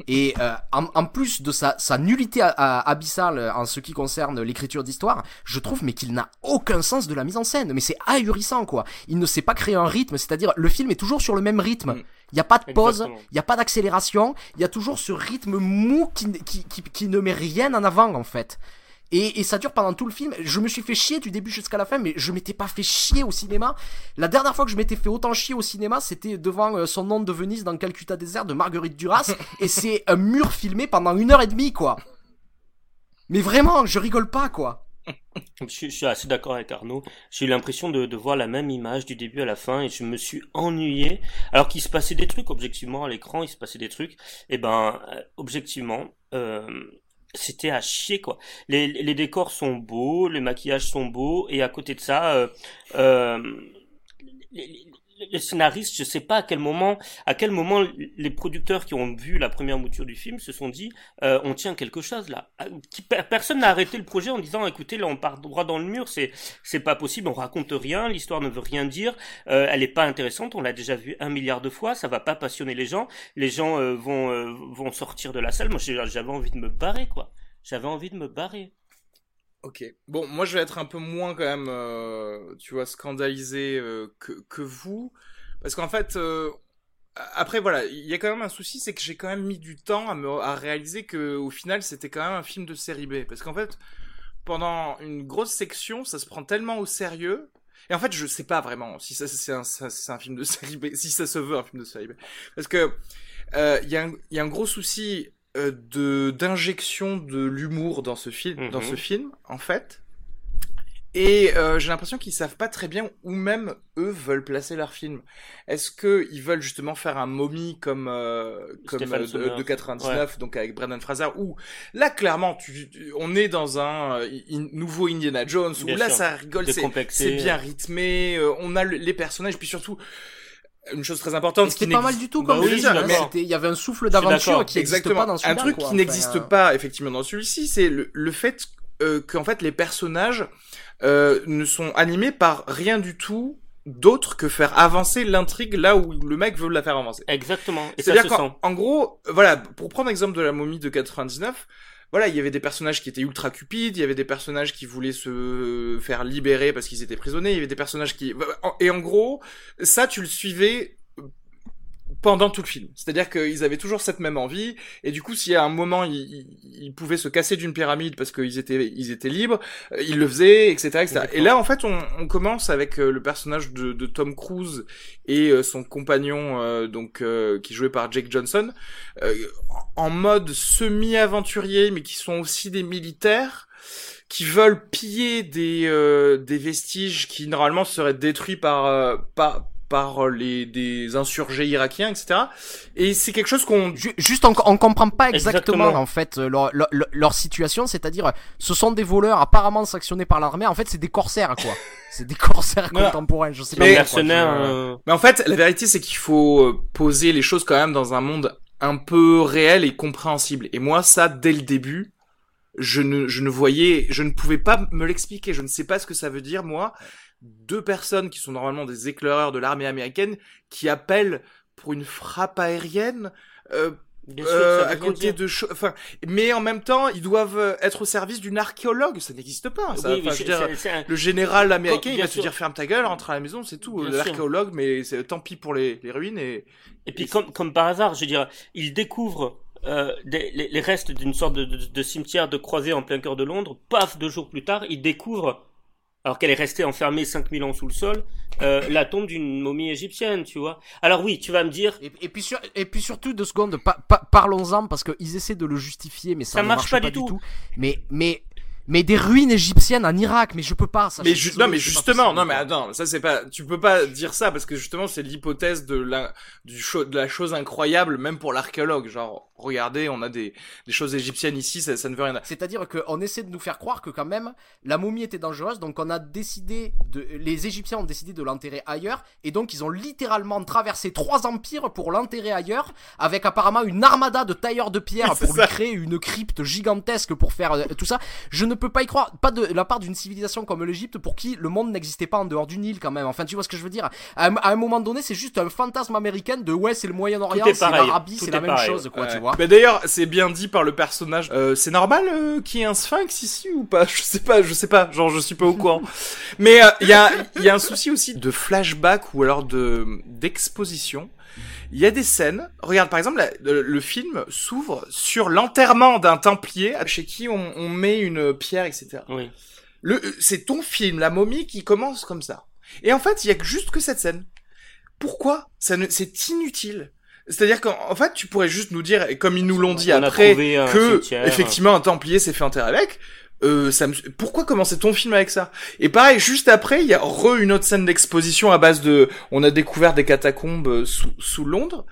Et euh, en, en plus de sa, sa nullité a- a- abyssale en ce qui concerne l'écriture d'histoire, je trouve mais qu'il n'a aucun sens de la mise en scène. Mais c'est ahurissant, quoi. Il ne sait pas créer un rythme, c'est-à-dire le film est toujours sur le même rythme. Mm. Il n'y a pas de pause, il n'y a pas d'accélération, il y a toujours ce rythme mou qui, qui, qui, qui ne met rien en avant, en fait. Et, et ça dure pendant tout le film. Je me suis fait chier du début jusqu'à la fin, mais je m'étais pas fait chier au cinéma. La dernière fois que je m'étais fait autant chier au cinéma, c'était devant euh, son nom de Venise dans Calcutta Désert de Marguerite Duras. *laughs* et c'est un mur filmé pendant une heure et demie, quoi. Mais vraiment, je rigole pas, quoi. Je, suis- je suis assez d'accord avec Arnaud. J'ai eu l'impression de, de voir la même image du début à la fin et je me suis ennuyé. Alors qu'il se passait des trucs, objectivement, à l'écran, il se passait des trucs. Et ben, euh, objectivement, euh, c'était à chier, quoi. Les, les décors sont beaux, les maquillages sont beaux, et à côté de ça, euh, euh, les- scénaristes, je sais pas à quel moment, à quel moment les producteurs qui ont vu la première mouture du film se sont dit, euh, on tient quelque chose là. Per- Personne n'a arrêté le projet en disant, écoutez, là on part droit dans le mur, c'est c'est pas possible, on raconte rien, l'histoire ne veut rien dire, euh, elle est pas intéressante, on l'a déjà vu un milliard de fois, ça va pas passionner les gens, les gens euh, vont euh, vont sortir de la salle. Moi j'avais envie de me barrer quoi. J'avais envie de me barrer. Ok. Bon, moi je vais être un peu moins quand même, euh, tu vois, scandalisé euh, que, que vous. Parce qu'en fait, euh, après voilà, il y a quand même un souci, c'est que j'ai quand même mis du temps à, me, à réaliser que au final c'était quand même un film de série B. Parce qu'en fait, pendant une grosse section, ça se prend tellement au sérieux. Et en fait, je sais pas vraiment si ça c'est un, un film de *laughs* série B, si ça se veut un film de série B. Parce que il y, y a un gros souci de d'injection de l'humour dans ce film, dans Mhm. ce film, en fait. Et euh, j'ai l'impression qu'ils savent pas très bien où même eux veulent placer leur film. Est-ce que ils veulent justement faire un momie comme euh, comme euh, de, Sommers. de 99, donc avec Brendan Fraser, où là clairement tu, tu- on est dans un euh, in- nouveau Indiana Jones où Bien là sûr. ça rigole, c'est bien rythmé, euh, on a le- les personnages, puis surtout une chose très importante qui C'était pas mal du tout Bah comme oui, d'accord. C'était- Il y avait un souffle d'aventure qui n'existe Exactement. pas dans celui-là. un truc quoi. qui Enfin, n'existe euh, pas effectivement dans celui-ci, c'est le, le fait euh, qu'en fait les personnages euh, ne sont animés par rien du tout d'autre que faire avancer l'intrigue là où le mec veut la faire avancer. Exactement. Et C'est-à-dire se qu'en sent. en gros, voilà, pour prendre l'exemple de la momie de 99, voilà, il y avait des personnages qui étaient ultra cupides, il y avait des personnages qui voulaient se faire libérer parce qu'ils étaient prisonniers, il y avait des personnages qui... Et en gros, ça, tu le suivais pendant tout le film. C'est-à-dire qu'ils avaient toujours cette même envie, et du coup, si à un moment, ils, ils- ils pouvaient se casser d'une pyramide parce qu'ils étaient, ils étaient libres, euh, ils le faisaient, etc. etc. Et là, en fait, on, on commence avec euh, le personnage de, de Tom Cruise et euh, son compagnon, euh, donc euh, qui est joué par Jake Johnson, euh, en mode semi-aventurier, mais qui sont aussi des militaires qui veulent piller des euh, des vestiges qui normalement seraient détruits par euh, par par les des insurgés irakiens, etc. Et c'est quelque chose qu'on Ju- Juste, on, on comprend pas exactement, Exactement. en fait euh, leur, leur, leur situation, c'est-à-dire, ce sont des voleurs apparemment sanctionnés par l'armée. En fait, c'est des corsaires, quoi. *laughs* c'est des corsaires Voilà. contemporains. Je sais Mais- pas. mercenaire. quoi, je- euh, Mais en fait, la vérité, c'est qu'il faut euh, poser les choses quand même dans un monde un peu réel et compréhensible. Et moi, ça, dès le début, je ne, je ne voyais, je ne pouvais pas me l'expliquer. Je ne sais pas ce que ça veut dire, moi. Deux personnes qui sont normalement des éclaireurs de l'armée américaine qui appellent pour une frappe aérienne. Euh, bien sûr, euh, à côté de enfin mais en même temps ils doivent euh, être au service d'une archéologue ça n'existe pas ça Oui, Enfin, mais je c'est- veux dire, c'est- c'est un- le général américain, Quand- il va sûr. dire ferme ta gueule, rentre à la maison, c'est tout. Sûr. L'archéologue, mais c'est tant pis pour les, les ruines et. Et puis comme, comme par hasard, je veux dire, il découvre euh, des- les, les restes d'une sorte de, de, de cimetière de croisée en plein cœur de Londres. Paf, deux jours plus tard, il découvre alors qu'elle est restée enfermée 5000 ans sous le sol, euh, la tombe d'une momie égyptienne, tu vois. Alors oui, tu vas me dire... Et, et puis, sur, et puis surtout, deux secondes, pa- pa- parlons-en, parce qu'ils essaient de le justifier, mais ça, Ça ne marche marche pas du tout. Mais, mais, mais des ruines égyptiennes en Irak, mais je peux pas, ça. Mais je non, mais justement, non, mais attends, ça c'est pas, tu peux pas dire ça parce que justement c'est l'hypothèse de la, du cho- de la chose incroyable, même pour l'archéologue. Genre, regardez, on a des, des choses égyptiennes ici, ça, ça ne veut rien dire. C'est-à-dire qu'on essaie de nous faire croire que quand même la momie était dangereuse, donc on a décidé de, les Égyptiens ont décidé de l'enterrer ailleurs, et donc ils ont littéralement traversé trois empires pour l'enterrer ailleurs, avec apparemment une armada de tailleurs de pierre *laughs* Oui, pour lui créer une crypte gigantesque pour faire euh, tout ça. Je ne peux pas y croire, pas de la part d'une civilisation comme l'Égypte pour qui le monde n'existait pas en dehors du Nil quand même. Enfin, tu vois ce que je veux dire? À un, à un moment donné, c'est juste un fantasme américain de ouais, c'est le Moyen-Orient, est c'est l'Arabie, c'est est la même pareil. chose, quoi, Ouais. tu vois. Mais d'ailleurs, c'est bien dit par le personnage. Euh, c'est normal euh, qu'il y ait un sphinx ici ou pas? Je sais pas, je sais pas. Genre, je suis pas au courant. *laughs* Mais euh, il y a, il y a un souci aussi de flashback ou alors de d'exposition. Il y a des scènes. Regarde, par exemple, la- le, le film s'ouvre sur l'enterrement d'un templier chez qui on, on met une pierre, etc. Oui. Le, euh, c'est ton film, La momie, qui commence comme ça. Et en fait, il y a juste que cette scène. Pourquoi Ça ne, c'est inutile? C'est-à-dire qu'en en fait, tu pourrais juste nous dire, comme ils nous l'ont dit On après, trouvé que effectivement un templier s'est fait enterrer avec. Euh, ça me... Pourquoi commencer ton film avec ça? Et pareil, juste après, il y a re une autre scène d'exposition à base de, on a découvert des catacombes euh, sous, sous Londres,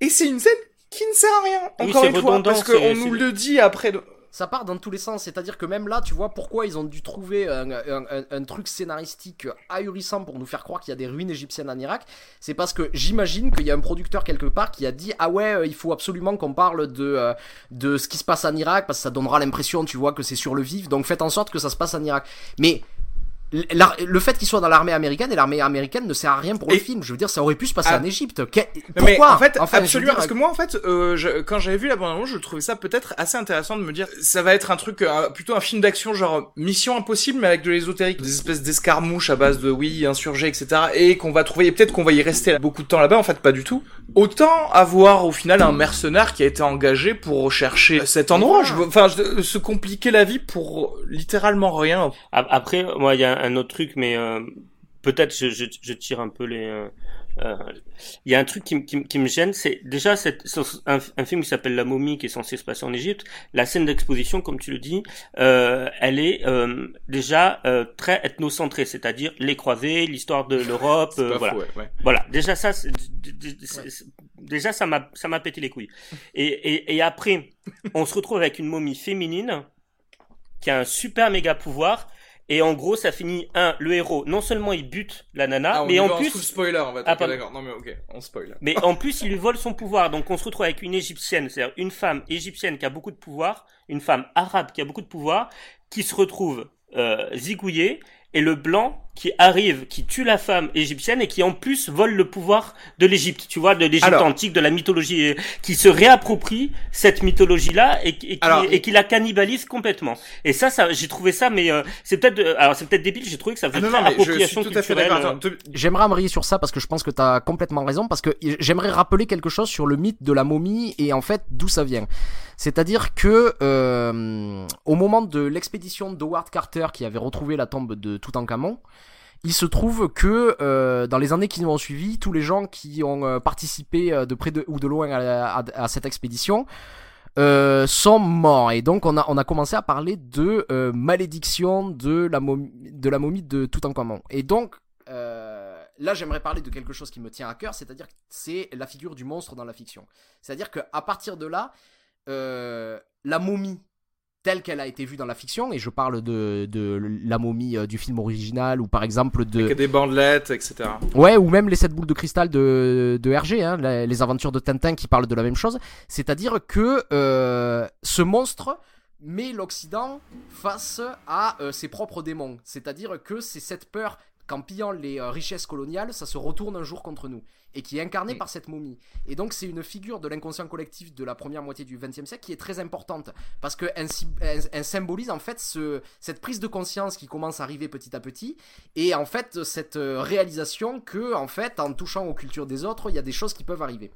et c'est une scène qui ne sert à rien. Encore une fois, parce qu'on nous le dit après. de- ça part dans tous les sens. C'est-à-dire que même là, tu vois pourquoi ils ont dû trouver un, truc scénaristique ahurissant pour nous faire croire qu'il y a des ruines égyptiennes en Irak. C'est parce que j'imagine qu'il y a un producteur quelque part qui a dit ah ouais, euh, il faut absolument qu'on parle de euh, de ce qui se passe en Irak parce que ça donnera l'impression, tu vois, que c'est sur le vif. Donc faites en sorte que ça se passe en Irak. Mais le fait qu'il soit dans l'armée américaine et l'armée américaine ne sert à rien pour le Et- film. Je veux dire, ça aurait pu se passer Ah. en Égypte. Que- Non, mais Pourquoi? en fait, Enfin, absolument, dire, parce que moi, en fait, euh, je- quand j'avais vu la bande-annonce, je trouvais ça peut-être assez intéressant de me dire, ça va être un truc, euh, plutôt un film d'action, genre Mission Impossible, mais avec de l'ésotérique, des espèces d'escarmouches à base de oui, insurgés, etc., et qu'on va trouver, et peut-être qu'on va y rester beaucoup de temps là-bas, en fait, pas du tout. Autant avoir au final un mercenaire qui a été engagé pour rechercher cet endroit, enfin, je- se compliquer la vie pour littéralement rien. A- Après, moi, il y a un autre truc, mais euh, peut-être je, je, je tire un peu les. euh, euh, Il y a un truc qui, me gêne, c'est déjà cette, un, un film qui s'appelle La Momie, qui est censé se passer en Égypte. La scène d'exposition, comme tu le dis, euh, elle est euh, déjà euh, très ethnocentrée, c'est-à-dire les croisés, l'histoire de l'Europe, euh, voilà. faux, ouais, ouais. Voilà, déjà ça, déjà ça m'a ça m'a pété les couilles. Et, et, et après, on se retrouve avec une momie féminine qui a un super méga pouvoir. Et en gros, ça finit un, le héros. Non seulement il bute la nana, Ah, on mais en plus, full spoiler, en fait. Ah, d'accord. Non, mais ok, on spoil. mais en plus, il lui vole son pouvoir. Donc, on se retrouve avec une égyptienne, c'est-à-dire une femme égyptienne qui a beaucoup de pouvoir, une femme arabe qui a beaucoup de pouvoir, qui se retrouve euh, zigouillée, et le blanc qui arrive, qui tue la femme égyptienne et qui en plus vole le pouvoir de l'Égypte. Tu vois, de l'Égypte antique, de la mythologie, euh, qui se réapproprie cette mythologie-là et, et qui, Alors- et qui la cannibalise complètement. Et ça, ça, j'ai trouvé ça, mais euh, c'est peut-être, alors c'est peut-être débile. J'ai trouvé que ça Ah faisait non, très non, appropriation culturelle. euh, te- J'aimerais embrayer sur ça parce que je pense que tu as complètement raison parce que j'aimerais rappeler quelque chose sur le mythe de la momie et en fait d'où ça vient. C'est-à-dire que euh, au moment de l'expédition d'Howard Carter qui avait retrouvé la tombe de Toutankhamon, il se trouve que euh, dans les années qui nous ont suivi, tous les gens qui ont euh, participé euh, de près de, ou de loin à, cette expédition sont morts. Et donc on a, on a commencé à parler de malédiction de la, momie, de la momie de Toutankhamon. Et donc là j'aimerais parler de quelque chose qui me tient à cœur, c'est-à-dire que c'est la figure du monstre dans la fiction. C'est-à-dire qu'à partir de là, la momie telle qu'elle a été vue dans la fiction, et je parle de, de la momie euh, du film original, ou par exemple de... Avec des bandelettes, etc. Ouais, ou même les sept boules de cristal de, de Hergé, hein, les, les aventures de Tintin qui parlent de la même chose. C'est-à-dire que euh, ce monstre met l'Occident face à euh, ses propres démons. C'est-à-dire que c'est cette peur qu'en pillant les euh, richesses coloniales, ça se retourne un jour contre nous. et qui est incarné par cette momie. Et donc c'est une figure de l'inconscient collectif de la première moitié du XXe siècle qui est très importante parce que elle, sy- elle- elle symbolise en fait ce, cette prise de conscience qui commence à arriver petit à petit et en fait cette euh, réalisation que en fait en touchant aux cultures des autres il y a des choses qui peuvent arriver.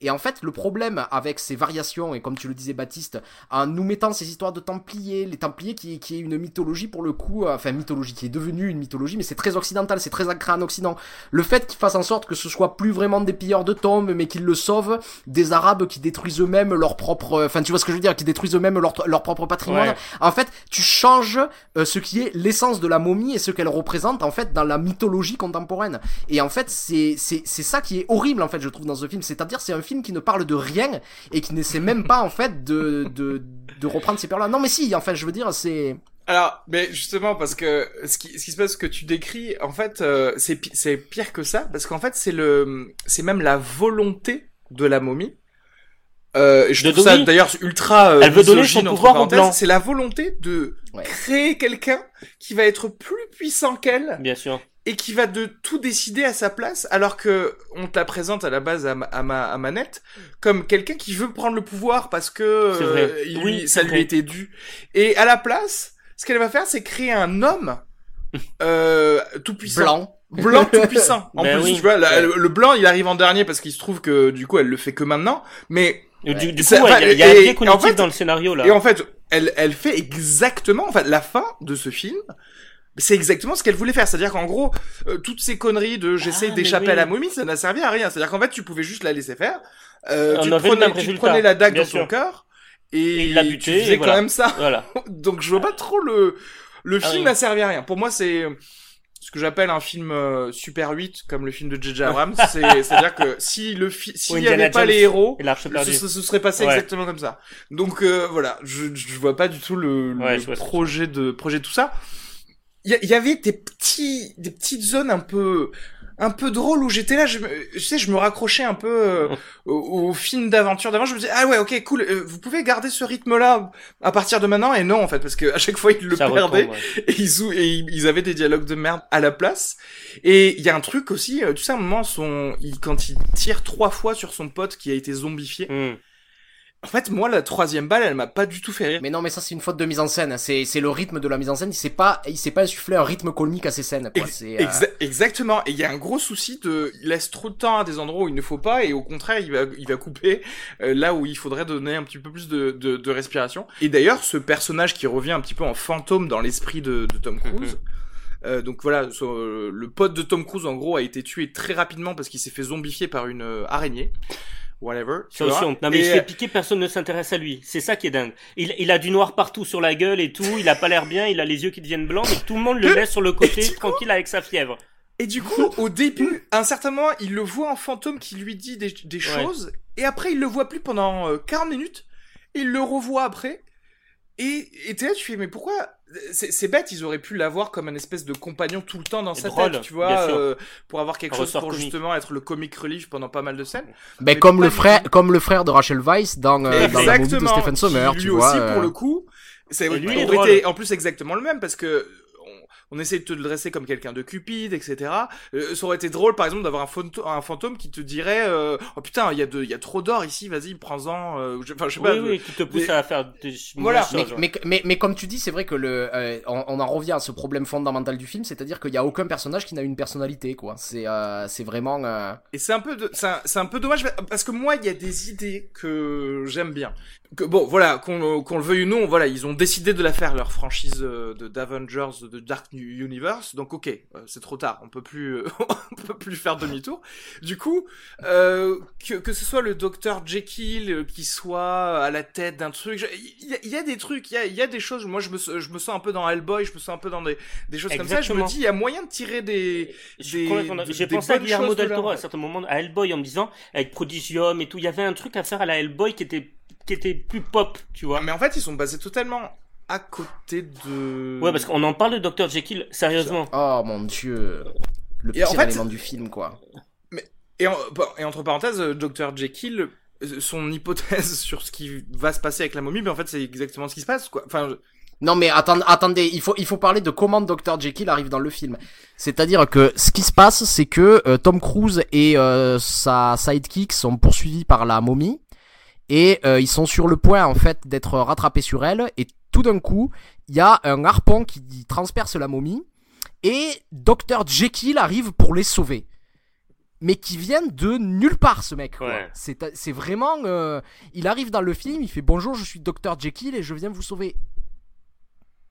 Et en fait, le problème avec ces variations, et comme tu le disais Baptiste, en nous mettant ces histoires de Templiers, les Templiers qui, qui est une mythologie pour le coup, euh, enfin mythologie qui est devenue une mythologie, mais c'est très occidental, c'est très ancré en Occident. Le fait qu'ils fassent en sorte que ce soit plus vraiment des pilleurs de tombes, mais qu'ils le sauvent, des Arabes qui détruisent eux-mêmes leur propre, enfin tu vois ce que je veux dire, qui détruisent eux-mêmes leur, leur propre patrimoine. Ouais. En fait, tu changes euh, ce qui est l'essence de la momie et ce qu'elle représente en fait dans la mythologie contemporaine. Et en fait, c'est c'est c'est ça qui est horrible en fait, je trouve dans ce film. C'est-à-dire, c'est un film qui ne parle de rien et qui n'essaie même pas en fait de de de reprendre ces peurs-là. Non, mais si, enfin, je veux dire, c'est Alors, mais justement, parce que ce qui, ce qui se passe, ce que tu décris, en fait, euh, c'est pi- c'est pire que ça, parce qu'en fait, c'est le, c'est même la volonté de la momie. Euh, je De trouve ça donner d'ailleurs ultra. euh, Elle veut donner son pouvoir parenthèses. Blancs. C'est la volonté de Ouais. créer quelqu'un qui va être plus puissant qu'elle Bien sûr. Et qui va de tout décider à sa place, alors que on te la présente à la base à, ma, à, ma, à Manette comme quelqu'un qui veut prendre le pouvoir parce que euh, il- Oui, ça lui vrai. était dû. Et à la place, ce qu'elle va faire, c'est créer un homme euh, tout puissant. blanc. Blanc tout puissant. *laughs* En Ben plus, oui. tu vois, la- le, blanc, il arrive en dernier parce qu'il se trouve que du coup, elle le fait que maintenant. Mais Du, du coup, ouais, il y a- y a, un en fait- dans le scénario là. et en fait, elle, elle fait exactement, en fait, la fin de ce film, c'est exactement ce qu'elle voulait faire. C'est-à-dire qu'en gros, euh, toutes ces conneries de j'essaie Ah, d'échapper oui. à la momie, ça n'a servi à rien. C'est-à-dire qu'en fait, tu pouvais juste la laisser faire. Euh, tu, prenais, tu la dague bien dans sûr. cœur et, Et il l'a tu buté, faisais et quand voilà. même ça. Voilà. *laughs* Donc je vois pas trop le le Ah film oui. n'a servi à rien. Pour moi, c'est ce que j'appelle un film euh, Super 8 comme le film de J.J. Abrams, *laughs* c'est c'est-à-dire que si le s'il y Indiana avait pas les héros, ce, ce- ce serait passé Ouais. exactement comme ça. Donc euh, voilà, je, je vois pas du tout le, le Ouais, projet de projet de tout ça. Il y, avait des petits des petites zones un peu un peu drôles où j'étais là, je, me, je sais, je me raccrochais un peu euh, au, au film d'aventure d'avant. Je me disais ah ouais ok cool, euh, vous pouvez garder ce rythme là à partir de maintenant? Et non en fait parce que à chaque fois ils le Ça perdaient retombe, ouais. et ils, ou- et ils avaient des dialogues de merde à la place. Et il y a un truc aussi, euh, tu sais, à un moment, son, il, quand il tire trois fois sur son pote qui a été zombifié, Hmm. En fait, moi, la troisième balle, elle m'a pas du tout fait rire. Mais non, mais ça c'est une faute de mise en scène. C'est c'est le rythme de la mise en scène. Il s'est pas il s'est pas insufflé un rythme comique à ces scènes. Quoi. Ex- C'est, euh, exa- exactement. Et il y a un gros souci de, il laisse trop de temps à des endroits où il ne faut pas, et au contraire, il va, il va couper euh, là où il faudrait donner un petit peu plus de, de, de respiration. Et d'ailleurs, ce personnage qui revient un petit peu en fantôme dans l'esprit de, de Tom Cruise. euh, donc voilà, so- euh, le pote de Tom Cruise en gros a été tué très rapidement parce qu'il s'est fait zombifier par une euh, araignée. Whatever. Non mais il Et, se fait piquer, personne ne s'intéresse à lui. C'est ça qui est dingue. Il, il a du noir partout sur la gueule et tout, il a pas l'air bien, il a les yeux qui deviennent blancs, mais tout le monde le laisse sur le côté, tranquille avec sa fièvre. Et du coup, au début, à un certain moment, il le voit en fantôme qui lui dit des, des Ouais. choses, et après, il le voit plus pendant euh, 40 minutes, et il le revoit après, et et t'es là, tu fais, mais pourquoi C'est c'est bête, ils auraient pu l'avoir comme un espèce de compagnon tout le temps dans Et sa drôle, tête, tu vois, euh, pour avoir quelque chose pour comique. justement être le comic relief pendant pas mal de scènes. ben, mais comme le frère comme le frère de Rachel Weisz dans, euh, dans la movie de Stephen Sommer. Tu lui vois. aussi, euh, pour le coup, ça lui, aurait il drôle. été en plus exactement le même, parce que on, essaie de te le dresser comme quelqu'un de cupide, etc. Euh, ça aurait été drôle, par exemple, d'avoir un, fantôme qui te dirait euh, Oh putain, il y, a de- il y a trop d'or ici, vas-y, prends-en. euh, je- Enfin, je sais pas. Oui, oui, qui te pousse des- à faire des Voilà. Mais, mais, mais, mais comme tu dis, c'est vrai que le, euh, on, on en revient à ce problème fondamental du film, c'est-à-dire qu'il y a aucun personnage qui n'a une personnalité, quoi. C'est, euh, c'est vraiment. euh, Et c'est un peu, de- c'est un, c'est un peu dommage parce que moi, il y a des idées que j'aime bien. Que bon, voilà, qu'on qu'on le veuille ou non, voilà, ils ont décidé de la faire leur franchise euh, de d'Avengers de Dark Universe. Donc ok, euh, c'est trop tard, on peut plus, euh, *laughs* on peut plus faire demi-tour. Du coup, euh, que que ce soit le docteur Jekyll euh, qui soit à la tête d'un truc, il y, a- il y a des trucs, il y a, il y a des choses. Moi, je me je me sens un peu dans Hellboy, je me sens un peu dans des des choses comme ça. Je me dis, il y a moyen de tirer des J'ai pensé à Guillermo del Toro à fait. certains moments, à Hellboy, en me disant, avec Prodigium et tout, il y avait un truc à faire à la Hellboy qui était, qui était plus pop, tu vois. Mais en fait, ils sont basés totalement à côté de. Ouais, parce qu'on en parle de Dr. Jekyll, sérieusement. Oh mon dieu. Le en pire fait- élément du film, quoi. Et, en- bon, et entre parenthèses, euh, Dr. Jekyll, euh, son hypothèse *laughs* sur ce qui va se passer avec la momie, mais en fait, c'est exactement ce qui se passe, quoi. Enfin, je- Non mais attendez, attendez, il faut il faut parler de comment Dr Jekyll arrive dans le film. C'est-à-dire que ce qui se passe, c'est que euh, Tom Cruise et euh, sa sidekick sont poursuivis par la momie et euh, ils sont sur le point en fait d'être rattrapés sur elle et tout d'un coup, il y a un harpon qui transperce la momie et Dr Jekyll arrive pour les sauver. Mais qui viennent de nulle part ce mec. Ouais. C'est c'est vraiment euh, il arrive dans le film, il fait bonjour, je suis Dr Jekyll et je viens vous sauver.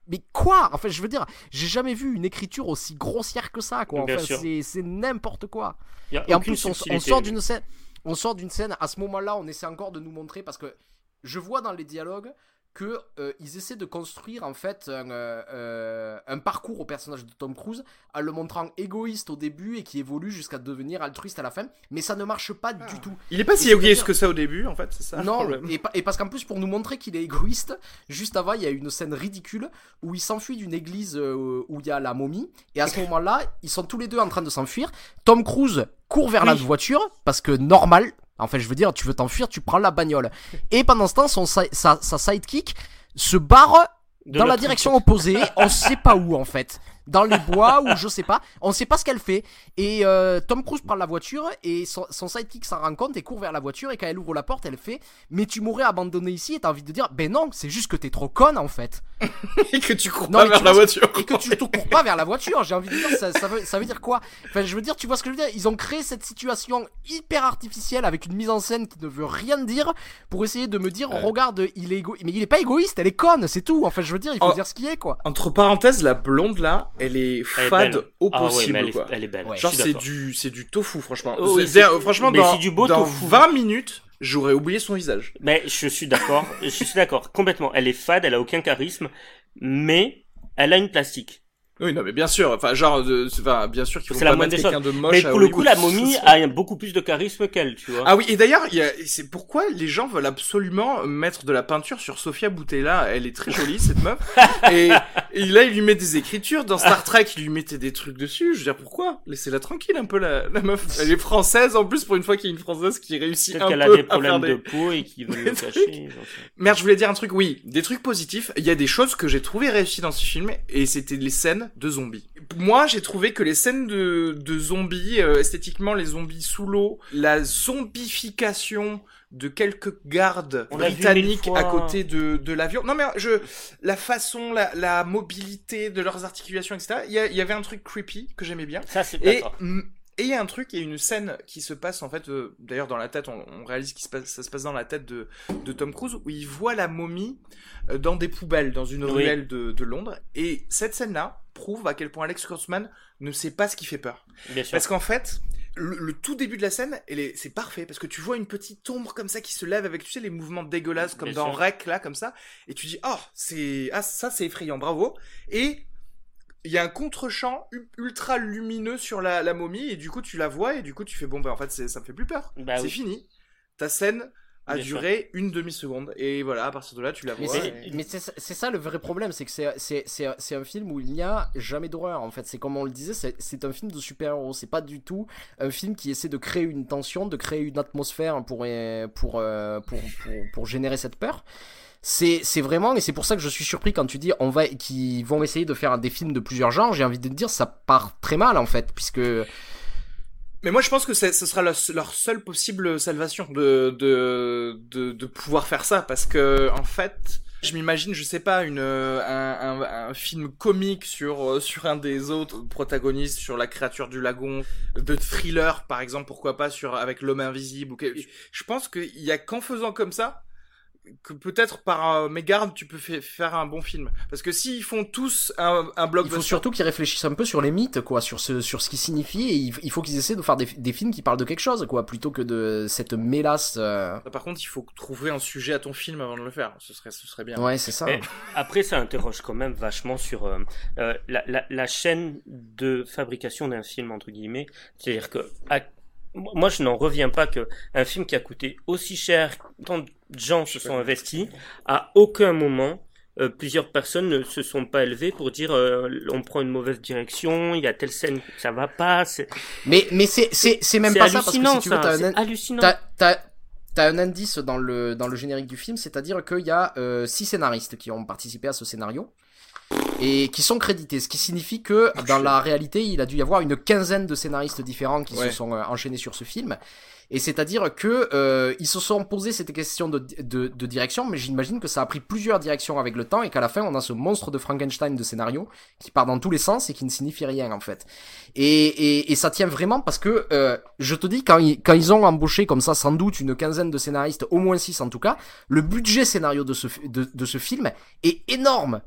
Mais quoi? Enfin, je veux dire, j'ai jamais vu une écriture aussi grossière que ça, quoi. Enfin, c'est n'importe quoi. Et en plus, on, on sort d'une scène, on sort d'une scène. À ce moment-là, on essaie encore de nous montrer parce que je vois dans les dialogues que euh, ils essaient de construire en fait un, euh, un parcours au personnage de Tom Cruise en le montrant égoïste au début et qui évolue jusqu'à devenir altruiste à la fin. Mais ça ne marche pas du tout. Il est pas si égoïste que ça au début, en fait, c'est ça le Non, problème. et, pa- et parce qu'en plus, pour nous montrer qu'il est égoïste, juste avant, il y a une scène ridicule où il s'enfuit d'une église euh, où il y a la momie. Et à ce moment-là, ils sont tous les deux en train de s'enfuir. Tom Cruise court vers la voiture parce que normal. En fait, je veux dire, tu veux t'enfuir, tu prends la bagnole. Et pendant ce temps, son, sa, sa sidekick se barre De dans la direction opposée, on sait pas où en fait. Dans les bois ou je sais pas, on sait pas ce qu'elle fait. Et euh, Tom Cruise prend la voiture et son, son sidekick s'en rend compte et court vers la voiture et quand elle ouvre la porte, elle fait "Mais tu m'aurais abandonné ici" et t'as envie de dire "Ben non, c'est juste que t'es trop conne en fait." *laughs* Et que tu cours Non, pas vers la voiture. Et que tu te cours pas vers la voiture, j'ai envie de dire ça, ça, veut, ça veut dire quoi? Enfin, je veux dire, tu vois ce que je veux dire? Ils ont créé cette situation hyper artificielle avec une mise en scène qui ne veut rien dire pour essayer de me dire "Regarde, il est égo... mais il est pas égoïste, elle est conne, c'est tout." Enfin, je veux dire, il faut dire ce qui est quoi. Entre parenthèses, la blonde là, elle est Elle est fade belle. au Ah ouais, possible, mais elle est, quoi. elle est belle. Ouais. je Genre c'est du c'est du tofu franchement. Oh, oui, c'est- franchement mais dans, c'est du beau dans tofu. 20 minutes, j'aurais oublié son visage. Mais je suis d'accord, je suis d'accord, complètement. Elle est fade, elle a aucun charisme, mais elle a une plastique. Oui, non mais bien sûr, enfin genre de c'est- enfin bien sûr qu'il faut C'est la pas mettre quelqu'un de moche mais pour le coup, la momie *laughs* a beaucoup plus de charisme qu'elle, tu vois. Ah oui, et d'ailleurs, c'est pourquoi les gens veulent absolument mettre de la peinture sur Sofia Boutella. Elle est très jolie, cette meuf. *laughs* Et, et là, il lui met des écritures. Dans Star Trek, il lui mettait des trucs dessus. Je veux dire, pourquoi? Laissez-la tranquille un peu, la, la meuf. Elle est française, en plus, pour une fois qu'il y a une française qui réussit un qu'elle a peu des problèmes des... de peau et qui veut *laughs* le cacher. Merde, je voulais dire un truc, oui, des trucs positifs. Il y a des choses que j'ai trouvé réussies dans ce film, et c'était les scènes de zombies. Moi, j'ai trouvé que les scènes de, de zombies, euh, esthétiquement, les zombies sous l'eau, la zombification de quelques gardes On britanniques à côté de, de l'avion. Non mais je, la façon, la, la mobilité de leurs articulations, etc. Il y, avait un truc creepy que j'aimais bien. Ça, c'est Et d'accord. Et il y a un truc, il y a une scène qui se passe en fait, euh, d'ailleurs dans la tête, on, on réalise que ça se passe dans la tête de, de Tom Cruise, où il voit la momie euh, dans des poubelles, dans une Oui. ruelle de, de Londres. Et cette scène-là prouve à quel point Alex Kurtzman ne sait pas ce qui fait peur. Bien sûr. Parce qu'en fait, le, le tout début de la scène, c'est parfait, parce que tu vois une petite ombre comme ça qui se lève avec, tu sais, les mouvements dégueulasses comme Bien dans sûr. Rec, là, comme ça, et tu dis, oh, c'est, ah, ça c'est effrayant, bravo. Et il y a un contre-champ ultra lumineux sur la, la momie, et du coup tu la vois, et du coup tu fais, bon, bah en fait, ça me fait plus peur. Bah c'est oui. fini. Ta scène a Bien duré une demi-seconde, et voilà, à partir de là, tu la Mais vois. c'est et- mais c'est ça- c'est ça le vrai problème, c'est que c'est- c'est c'est un- c'est un film où il n'y a jamais d'horreur en fait. C'est comme on le disait, c'est- c'est un film de super-héros. C'est pas du tout un film qui essaie de créer une tension, de créer une atmosphère pour euh, pour euh, pour, pour, pour générer cette peur. C'est c'est vraiment et c'est pour ça que je suis surpris quand tu dis on va qu'ils vont essayer de faire des films de plusieurs genres. J'ai envie de te dire ça part très mal en fait puisque Mais moi, je pense que ce sera leur, leur seule possible salvation de, de, de, de pouvoir faire ça, parce que en fait, je m'imagine, je sais pas, une, un, un, un film comique sur, sur un des autres protagonistes, sur la créature du lagon, de thriller, par exemple, pourquoi pas, sur, avec l'homme invisible, ou je pense qu'il y a qu'en faisant comme ça, que peut-être par euh, mégarde, tu peux fa- faire un bon film. Parce que s'ils font tous un, un il blockbuster, faut surtout qu'ils réfléchissent un peu sur les mythes quoi, sur ce sur ce qui signifie et il, il faut qu'ils essaient de faire des, des films qui parlent de quelque chose quoi, plutôt que de cette mélasse. euh, par contre, il faut trouver un sujet à ton film avant de le faire. Ce serait, ce serait bien. Ouais, c'est ça. Mais après, ça interroge quand même vachement sur euh, euh, la, la, la chaîne de fabrication d'un film entre guillemets. C'est-à-dire que à- moi, je n'en reviens pas que un film qui a coûté aussi cher, tant de gens se sont investis, à aucun moment euh, plusieurs personnes ne se sont pas élevées pour dire euh, on prend une mauvaise direction, il y a telle scène ça va pas. Mais mais c'est c'est c'est même pas ça parce que hallucinant, si tu veux t'as un hallucinant. t'as t'as un indice dans le dans le générique du film, c'est-à-dire qu'il y a euh, six scénaristes qui ont participé à ce scénario et qui sont crédités, ce qui signifie que dans la réalité, il a dû y avoir une quinzaine de scénaristes différents qui Ouais. se sont euh, enchaînés sur ce film. Et c'est-à-dire que euh, ils se sont posé cette question de, de, de direction, mais j'imagine que ça a pris plusieurs directions avec le temps et qu'à la fin on a ce monstre de Frankenstein de scénario qui part dans tous les sens et qui ne signifie rien en fait. Et, et, et ça tient vraiment parce que euh, je te dis quand ils, quand ils ont embauché comme ça sans doute une quinzaine de scénaristes, au moins six en tout cas, le budget scénario de ce, fi- de, de ce film est énorme.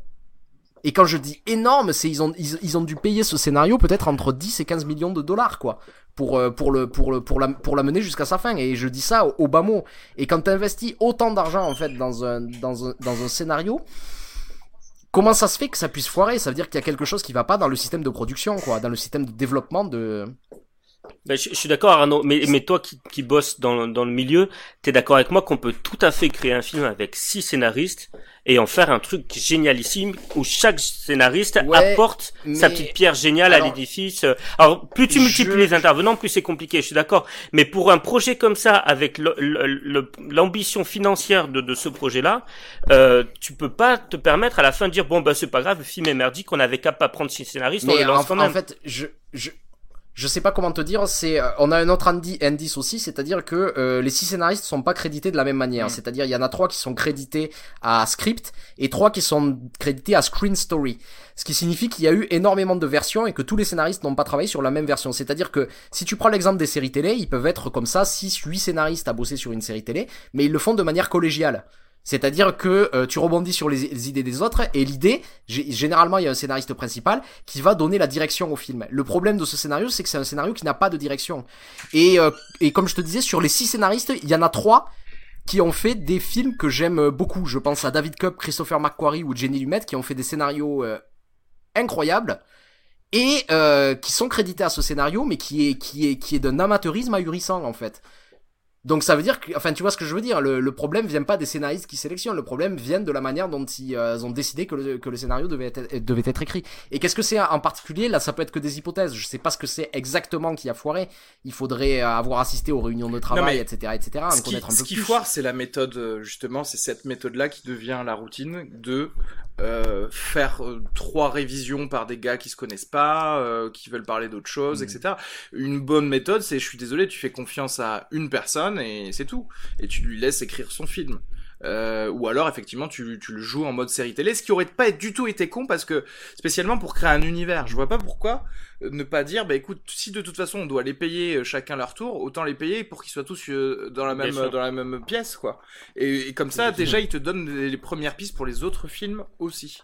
Et quand je dis énorme, c'est ils ont ils, ont dû payer ce scénario peut-être entre 10 et 15 millions de dollars quoi pour euh, pour le pour le pour la pour la mener jusqu'à sa fin et je dis ça au, au bas mot. Et quand tu investis autant d'argent en fait dans un dans un dans un scénario Comment ça se fait que ça puisse foirer? Ça veut dire qu'il y a quelque chose qui va pas dans le système de production, quoi, dans le système de développement de. Ben, je, je suis d'accord, Arnaud, mais, mais toi qui, qui bosses dans, dans le milieu, t'es d'accord avec moi qu'on peut tout à fait créer un film avec six scénaristes et en faire un truc génialissime où chaque scénariste Ouais, apporte sa petite pierre géniale Alors, à l'édifice. Alors, plus tu multiplies je- les intervenants, plus c'est compliqué, je suis d'accord. Mais pour un projet comme ça, avec l'ambition financière de, de ce projet-là, euh, tu peux pas te permettre à la fin de dire bon bah c'est pas grave, le film est merdique, on avait qu'à pas prendre six scénaristes, on Mais le lance en, quand en fait, je je je sais pas comment te dire. C'est euh, on a un autre indi- indice aussi, c'est-à-dire que euh, les six scénaristes sont pas crédités de la même manière. Mm. C'est-à-dire il y en a trois qui sont crédités à script et trois qui sont crédités à screen story. Ce qui signifie qu'il y a eu énormément de versions et que tous les scénaristes n'ont pas travaillé sur la même version. C'est-à-dire que si tu prends l'exemple des séries télé, ils peuvent être comme ça 6 8 scénaristes à bosser sur une série télé, mais ils le font de manière collégiale. C'est-à-dire que euh, tu rebondis sur les, idées des autres et l'idée, gé- généralement il y a un scénariste principal qui va donner la direction au film. Le problème de ce scénario, c'est que c'est un scénario qui n'a pas de direction. Et, euh, et comme je te disais, sur les six scénaristes, il y en a trois qui ont fait des films que j'aime beaucoup. Je pense à David Cobb, Christopher McQuarrie ou Jenny Lumet qui ont fait des scénarios euh, incroyables et euh, qui sont crédités à ce scénario, mais qui est qui est qui est d'un amateurisme ahurissant en fait. Donc ça veut dire que, enfin tu vois ce que je veux dire, le, le problème vient pas des scénaristes qui sélectionnent, le problème vient de la manière dont ils euh, ont décidé que le, que le scénario devait être, devait être écrit. Et qu'est-ce que c'est en particulier? Là ça peut être que des hypothèses, je sais pas ce que c'est exactement qui a foiré, il faudrait euh, avoir assisté aux réunions de travail, etc. etc. Ce qui, un ce peu qui foire, c'est la méthode, euh, justement, c'est cette méthode-là qui devient la routine de euh, faire euh, trois révisions par des gars qui se connaissent pas, euh, qui veulent parler d'autre chose, Mm. etc. Une bonne méthode, c'est, je suis désolé, tu fais confiance à une personne et c'est tout. Et tu lui laisses écrire son film. Euh, ou alors effectivement tu, tu le joues en mode série télé, ce qui aurait pas du tout été con parce que spécialement pour créer un univers, je vois pas pourquoi euh, ne pas dire bah écoute si de toute façon on doit les payer euh, chacun leur tour, autant les payer pour qu'ils soient tous euh, dans la même dans la même pièce quoi. Et, et comme ça déjà ils te donnent les, les premières pistes pour les autres films aussi.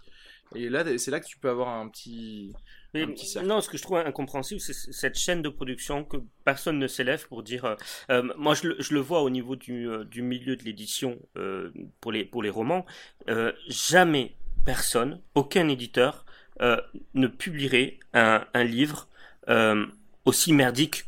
Et là c'est là que tu peux avoir un petit Mais non, ce que je trouve incompréhensible, c'est cette chaîne de production que personne ne s'élève pour dire. euh, euh, moi, je le, je le vois au niveau du, euh, du milieu de l'édition euh, pour les pour les romans. euh, jamais personne, aucun éditeur, euh, ne publierait un, un livre euh, aussi merdique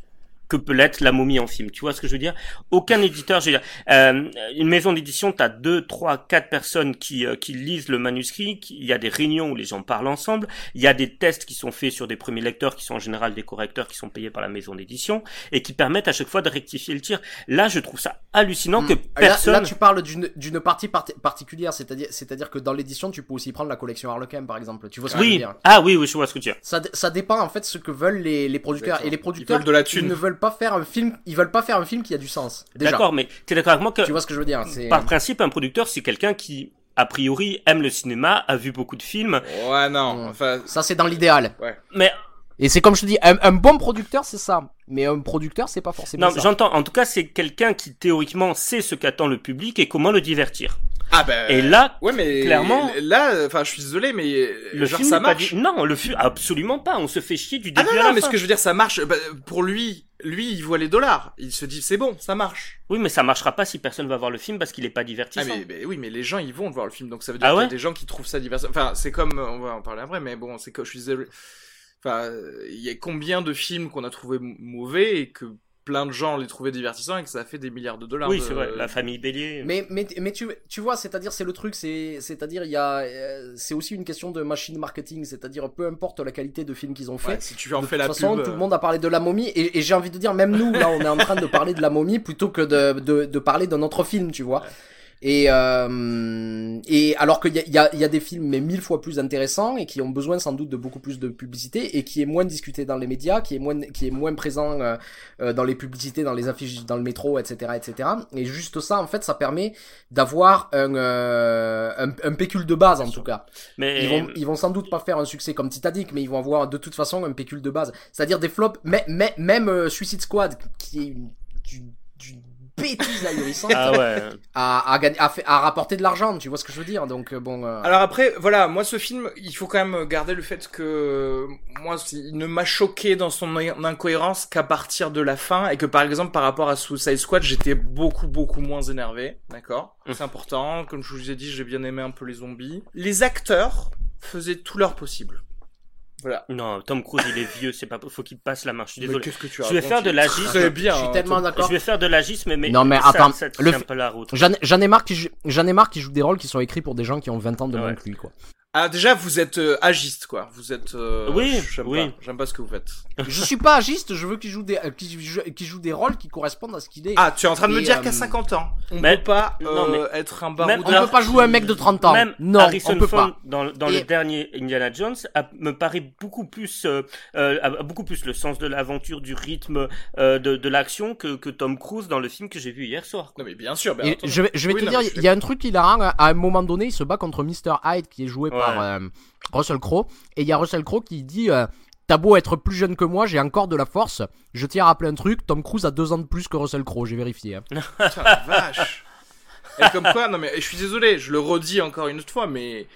que peut l'être la momie en film. Tu vois ce que je veux dire? Aucun éditeur, je veux dire, euh, une maison d'édition, t'as deux, trois, quatre personnes qui euh, qui lisent le manuscrit. qui- Il y a des réunions où les gens parlent ensemble. Il y a des tests qui sont faits sur des premiers lecteurs qui sont en général des correcteurs qui sont payés par la maison d'édition et qui permettent à chaque fois de rectifier le tir. Là, je trouve ça hallucinant que Là- personne. Là, tu parles d'une d'une partie part- particulière, c'est-à-dire c'est-à-dire que dans l'édition, tu peux aussi prendre la collection Harlequin, par exemple. Tu vois ce que je veux Oui. dire? Ah oui, oui, je vois ce que tu veux dire. ça, ça dépend en fait ce que veulent les, les producteurs et les producteurs Ils veulent de la thune. ils ne veulent pas faire un film ils veulent pas faire un film qui a du sens déjà D'accord, mais t'es d'accord avec moi que tu vois ce que je veux dire par principe, un producteur, c'est quelqu'un qui a priori aime le cinéma, a vu beaucoup de films, Ouais non, Mm. enfin ça c'est dans l'idéal mais et c'est comme je te dis un, un bon producteur c'est ça mais un producteur c'est pas forcément non, j'entends. En tout cas, c'est quelqu'un qui théoriquement sait ce qu'attend le public et comment le divertir. Ah ben Et là, ouais mais clairement- là enfin je suis désolé mais le genre film ça pas marche. Non, le film absolument pas. On se fait chier du Ah début non, à non, mais fin. ce que je veux dire, ça marche. Bah, pour lui, lui, il voit les dollars. Il se dit, c'est bon, ça marche. Oui, mais ça marchera pas si personne va voir le film parce qu'il est pas Ah, divertissant. mais, mais oui, mais les gens, ils vont voir le film. Donc ça veut dire Ah qu'il y a des gens qui trouvent ça divertissant. Enfin, c'est comme, on va en parler après, mais bon, c'est que je suis désolé. Enfin, euh, il y a combien de films qu'on a trouvé mauvais et que plein de gens les trouvaient divertissants et que ça a fait des milliards de dollars. Oui, de- c'est vrai, la famille Bélier. Mais, mais, mais tu, tu vois, c'est-à-dire, c'est le truc, c'est, c'est-à-dire, il y a, euh, c'est aussi une question de machine marketing, c'est-à-dire, peu importe la qualité de film qu'ils ont fait. Ouais, si tu en de fais toute la façon, pub. tout euh, le monde a parlé de la momie et, et j'ai envie de dire, même nous, là, on est en train de parler de la momie plutôt que de, de, de parler d'un autre film, tu vois. Et, euh, et alors qu'il y a, il y, a, il y a des films mais mille fois plus intéressants et qui ont besoin sans doute de beaucoup plus de publicité et qui est moins discuté dans les médias, qui est moins, qui est moins présent euh, euh, dans les publicités, dans les affiches, dans le métro, etc., etc. Et juste ça, en fait, ça permet d'avoir un, euh, un, un pécule de base en tout cas. Mais Ils vont, ils vont sans doute pas faire un succès comme Titanic, mais ils vont avoir de toute façon un pécule de base. C'est-à-dire des flops, mais, mais, même euh, Suicide Squad, qui est une, d'une, d'une bêtise ahurissante, ah ouais. gagné, a, fait, a rapporté de l'argent, tu vois ce que je veux dire Donc euh, bon. euh, Alors après, voilà, moi ce film, il faut quand même garder le fait que moi, il ne m'a choqué dans son in- incohérence qu'à partir de la fin et que par exemple par rapport à Suicide Squad, j'étais beaucoup beaucoup moins énervé, d'accord? Mm. C'est important. Comme je vous ai dit, j'ai bien aimé un peu les zombies. Les acteurs faisaient tout leur possible. Voilà. Non, Tom Cruise, il est vieux, c'est pas, faut qu'il passe la marche. Je suis Mais désolé. qu'est-ce que tu Je vais faire de l'agisme. Très bien. je suis hein, tellement d'accord. Je vais faire de l'agisme, mais Non, mais ça, attends, ça le fi- pas la route. J'en ai marre qui joue- j'en ai marre qui joue des rôles qui sont écrits pour des gens qui ont 20 ans de moins que lui quoi. Ah déjà, vous êtes euh, agiste quoi. Vous êtes. euh, Oui, J'aime oui. pas. J'aime pas ce que vous faites. je suis pas agiste, je veux qu'il joue des euh, qu'il joue, qu'il joue des rôles qui correspondent à ce qu'il est. Ah, tu es en train de me dire euh, qu'à 50 ans, on mais- peut pas non, euh, être un même- baroudeur. on peut pas jouer un mec de 30 ans. Même non, Harrison on peut Ford pas. dans, dans Et- le dernier Indiana Jones a, me paraît beaucoup plus euh, euh, a beaucoup plus le sens de l'aventure, du rythme, euh, de, de l'action que, que Tom Cruise dans le film que j'ai vu hier soir. Non mais bien sûr. entendu. je vais, je vais Oui, te non, dire, mais il y a un truc qui la rend, à un moment donné, il se bat contre Mr. Hyde qui est joué Ouais. Par euh, Russell Crowe. Et il y a Russell Crowe qui dit euh, T'as beau être plus jeune que moi, j'ai encore de la force. Je tiens à rappeler un truc Tom Cruise a deux ans de plus que Russell Crowe, j'ai vérifié. hein. *laughs* Putain, vache. Et comme quoi, non mais je suis désolé, je le redis encore une autre fois, mais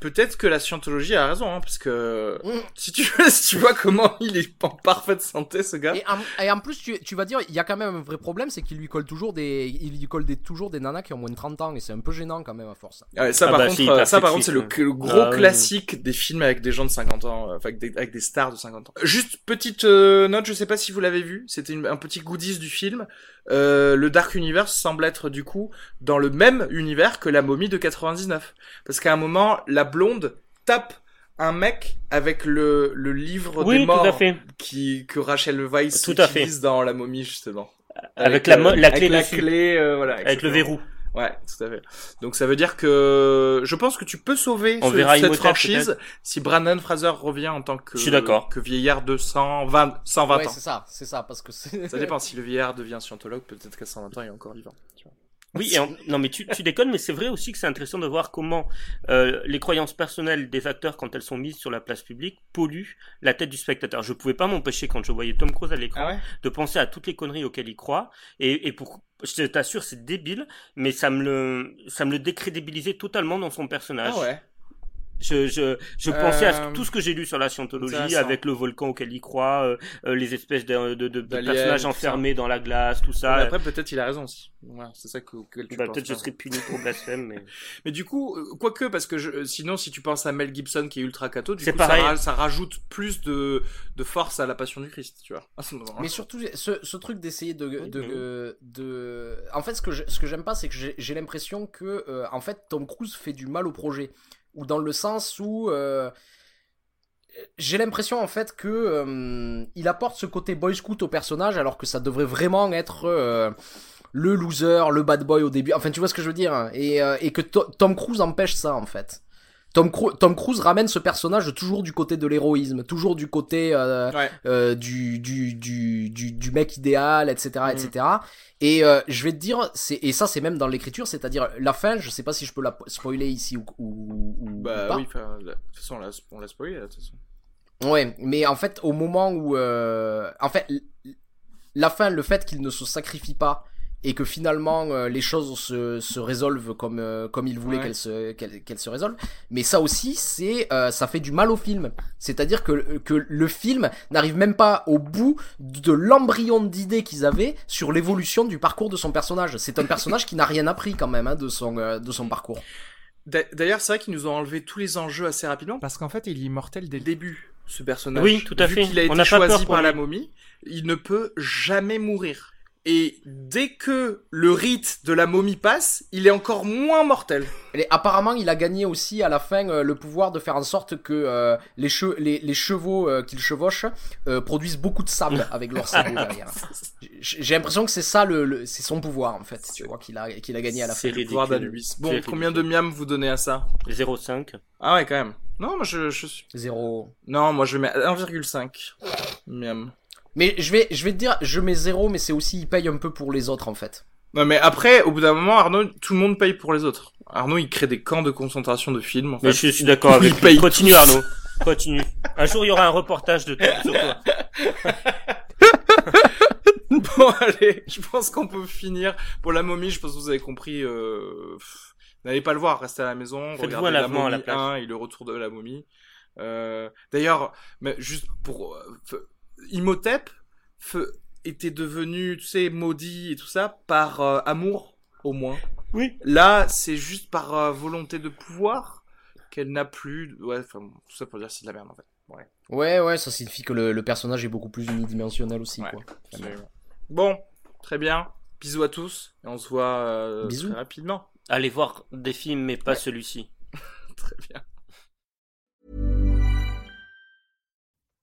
peut-être que la scientologie a raison, hein, parce que Mm. si tu *laughs* si tu vois comment il est en parfaite santé, ce gars. Et en, et en plus, tu, tu vas dire, il y a quand même un vrai problème, c'est qu'il lui colle toujours des, il lui colle des, toujours des nanas qui ont moins de 30 ans, et c'est un peu gênant quand même à force. Ouais, ça Ah par bah, contre, si, euh, hyper ça par contre, c'est le, gros Ah, oui. classique des films avec des gens de 50 ans, euh, enfin avec des, avec des stars de 50 ans. Juste petite euh, note, je sais pas si vous l'avez vu, c'était un petit goodies du film. Euh, le Dark Universe semble être du coup dans le même univers que la momie de 99, parce qu'à un moment, la blonde tape un mec avec le, le livre Oui, des tout morts à fait. qui que Rachel Weisz Tout à fait. utilise dans la momie justement. Avec, la, euh, la avec clé la clé, euh, voilà, Avec le verrou. Ouais, tout à fait. Donc ça veut dire que je pense que tu peux sauver On ce- verra cette Imhotep, franchise si Brandon Fraser revient en tant que Je suis d'accord. que vieillard de 120 120 ouais, ans. c'est ça, c'est ça, parce que. Ça dépend si le vieillard devient scientologue, peut-être qu'à 120 ans il est encore vivant. tu vois. Oui, et en- non mais tu, tu déconnes, mais c'est vrai aussi que c'est intéressant de voir comment euh, les croyances personnelles des acteurs, quand elles sont mises sur la place publique, polluent la tête du spectateur. Je pouvais pas m'empêcher quand je voyais Tom Cruise à l'écran Ah ouais? de penser à toutes les conneries auxquelles il croit, et, et pour, je t'assure, c'est débile, mais ça me le, ça me le décrédibilisait totalement dans son personnage. Ah ouais? Je, je, je pensais à Euh, tout ce que j'ai lu sur la scientologie, avec le volcan auquel il croit, euh, euh, les espèces de, de, de- de personnages enfermés dans la glace, tout ça. Mais après peut-être il a raison aussi. Ouais, c'est ça que, auquel tu Bah, peut-être je pas. serais puni pour blasphème, mais... *laughs* Mais du coup, euh, quoique parce que je, sinon si tu penses à Mel Gibson qui est ultra catho, du C'est coup pareil. Ça, ça rajoute plus de de force à la passion du Christ, tu vois. Mais surtout, ce, ce truc d'essayer de, de, de, de- En fait, ce que je- ce que j'aime pas, c'est que j'ai j'ai l'impression que, euh, en fait, Tom Cruise fait du mal au projet. Ou dans le sens où. euh, j'ai l'impression en fait que euh, il apporte ce côté boy scout au personnage alors que ça devrait vraiment être euh, le loser, le bad boy au début. Enfin, tu vois ce que je veux dire? Et, que To- Tom Cruise empêche ça en fait. Tom, Cru- Tom Cruise ramène ce personnage toujours du côté de l'héroïsme, toujours du côté euh, Ouais. euh, du, du, du, mec idéal, etc., Mm. etc. Et euh, je vais te dire, et ça c'est même dans l'écriture, c'est-à-dire la fin. Je sais pas si je peux la spoiler ici ou, ou, ou Bah pas. oui, la- de toute façon on l'a on l'a spoilé de toute façon. Ouais, mais en fait, au moment où, en fait, la fin, le fait qu'il ne se sacrifie pas et que finalement euh, les choses se, se résolvent comme euh, comme il voulait Ouais. qu'elles se qu'elles qu'elles se résolvent. Mais ça aussi, c'est euh, ça fait du mal au film. C'est-à-dire que que le film n'arrive même pas au bout de l'embryon d'idées qu'ils avaient sur l'évolution du parcours de son personnage. C'est un personnage qui n'a rien appris quand même hein, de son euh, de son parcours. D'a- D'ailleurs, c'est vrai qu'ils nous ont enlevé tous les enjeux assez rapidement parce qu'en fait, il est immortel dès le début. ce personnage. Oui, tout à Vu fait. qu'il a On été n'a pas peur choisi pour par la momie, il ne peut jamais mourir. Et dès que le rite de la momie passe, il est encore moins mortel. Et apparemment, il a gagné aussi à la fin euh, le pouvoir de faire en sorte que euh, les, che- les, les chevaux euh, qu'il chevauche euh, produisent beaucoup de sable *laughs* avec leur sabot derrière. J'ai l'impression que c'est ça, le, le- c'est son pouvoir en fait, tu vois, qu'il a, qu'il a gagné à la fin. C'est pouvoir d'Anubis. Bon, combien de miam vous donnez à ça? 0,5. Ah ouais, quand même. Non, moi je, je suis... Zéro. Non, moi je mets 1,5. Miam. Mais je vais, je vais te dire, je mets zéro, mais c'est aussi, il paye un peu pour les autres en fait. Non mais après, au bout d'un moment, Arnaud, tout le monde paye pour les autres. Arnaud, il crée des camps de concentration de films. En Mais fait. je suis d'accord Il avec lui. paye Continue tous. Arnaud. Continue. Un jour, il y aura un reportage de sur toi. *laughs* Bon, allez, je pense qu'on peut finir. Pour la momie, je pense que vous avez compris. Euh... N'allez pas le voir, restez à la maison. Faites-vous regardez un la lavement à la momie place. 1 et le retour de la momie. Euh... D'ailleurs, mais juste pour... Imhotep était devenu, tu sais, maudit et tout ça par euh, amour, au moins. Oui. Là, c'est juste par euh, volonté de pouvoir qu'elle n'a plus... Ouais, enfin, tout ça pour dire que c'est de la merde, en fait. Ouais. Ouais, ouais, ça signifie que le, le personnage est beaucoup plus unidimensionnel aussi, Ouais. quoi. Bon, très bien. Bisous à tous. Et on se voit euh, Bisous. très rapidement. Allez voir des films, mais pas celui-ci. *laughs* Très bien.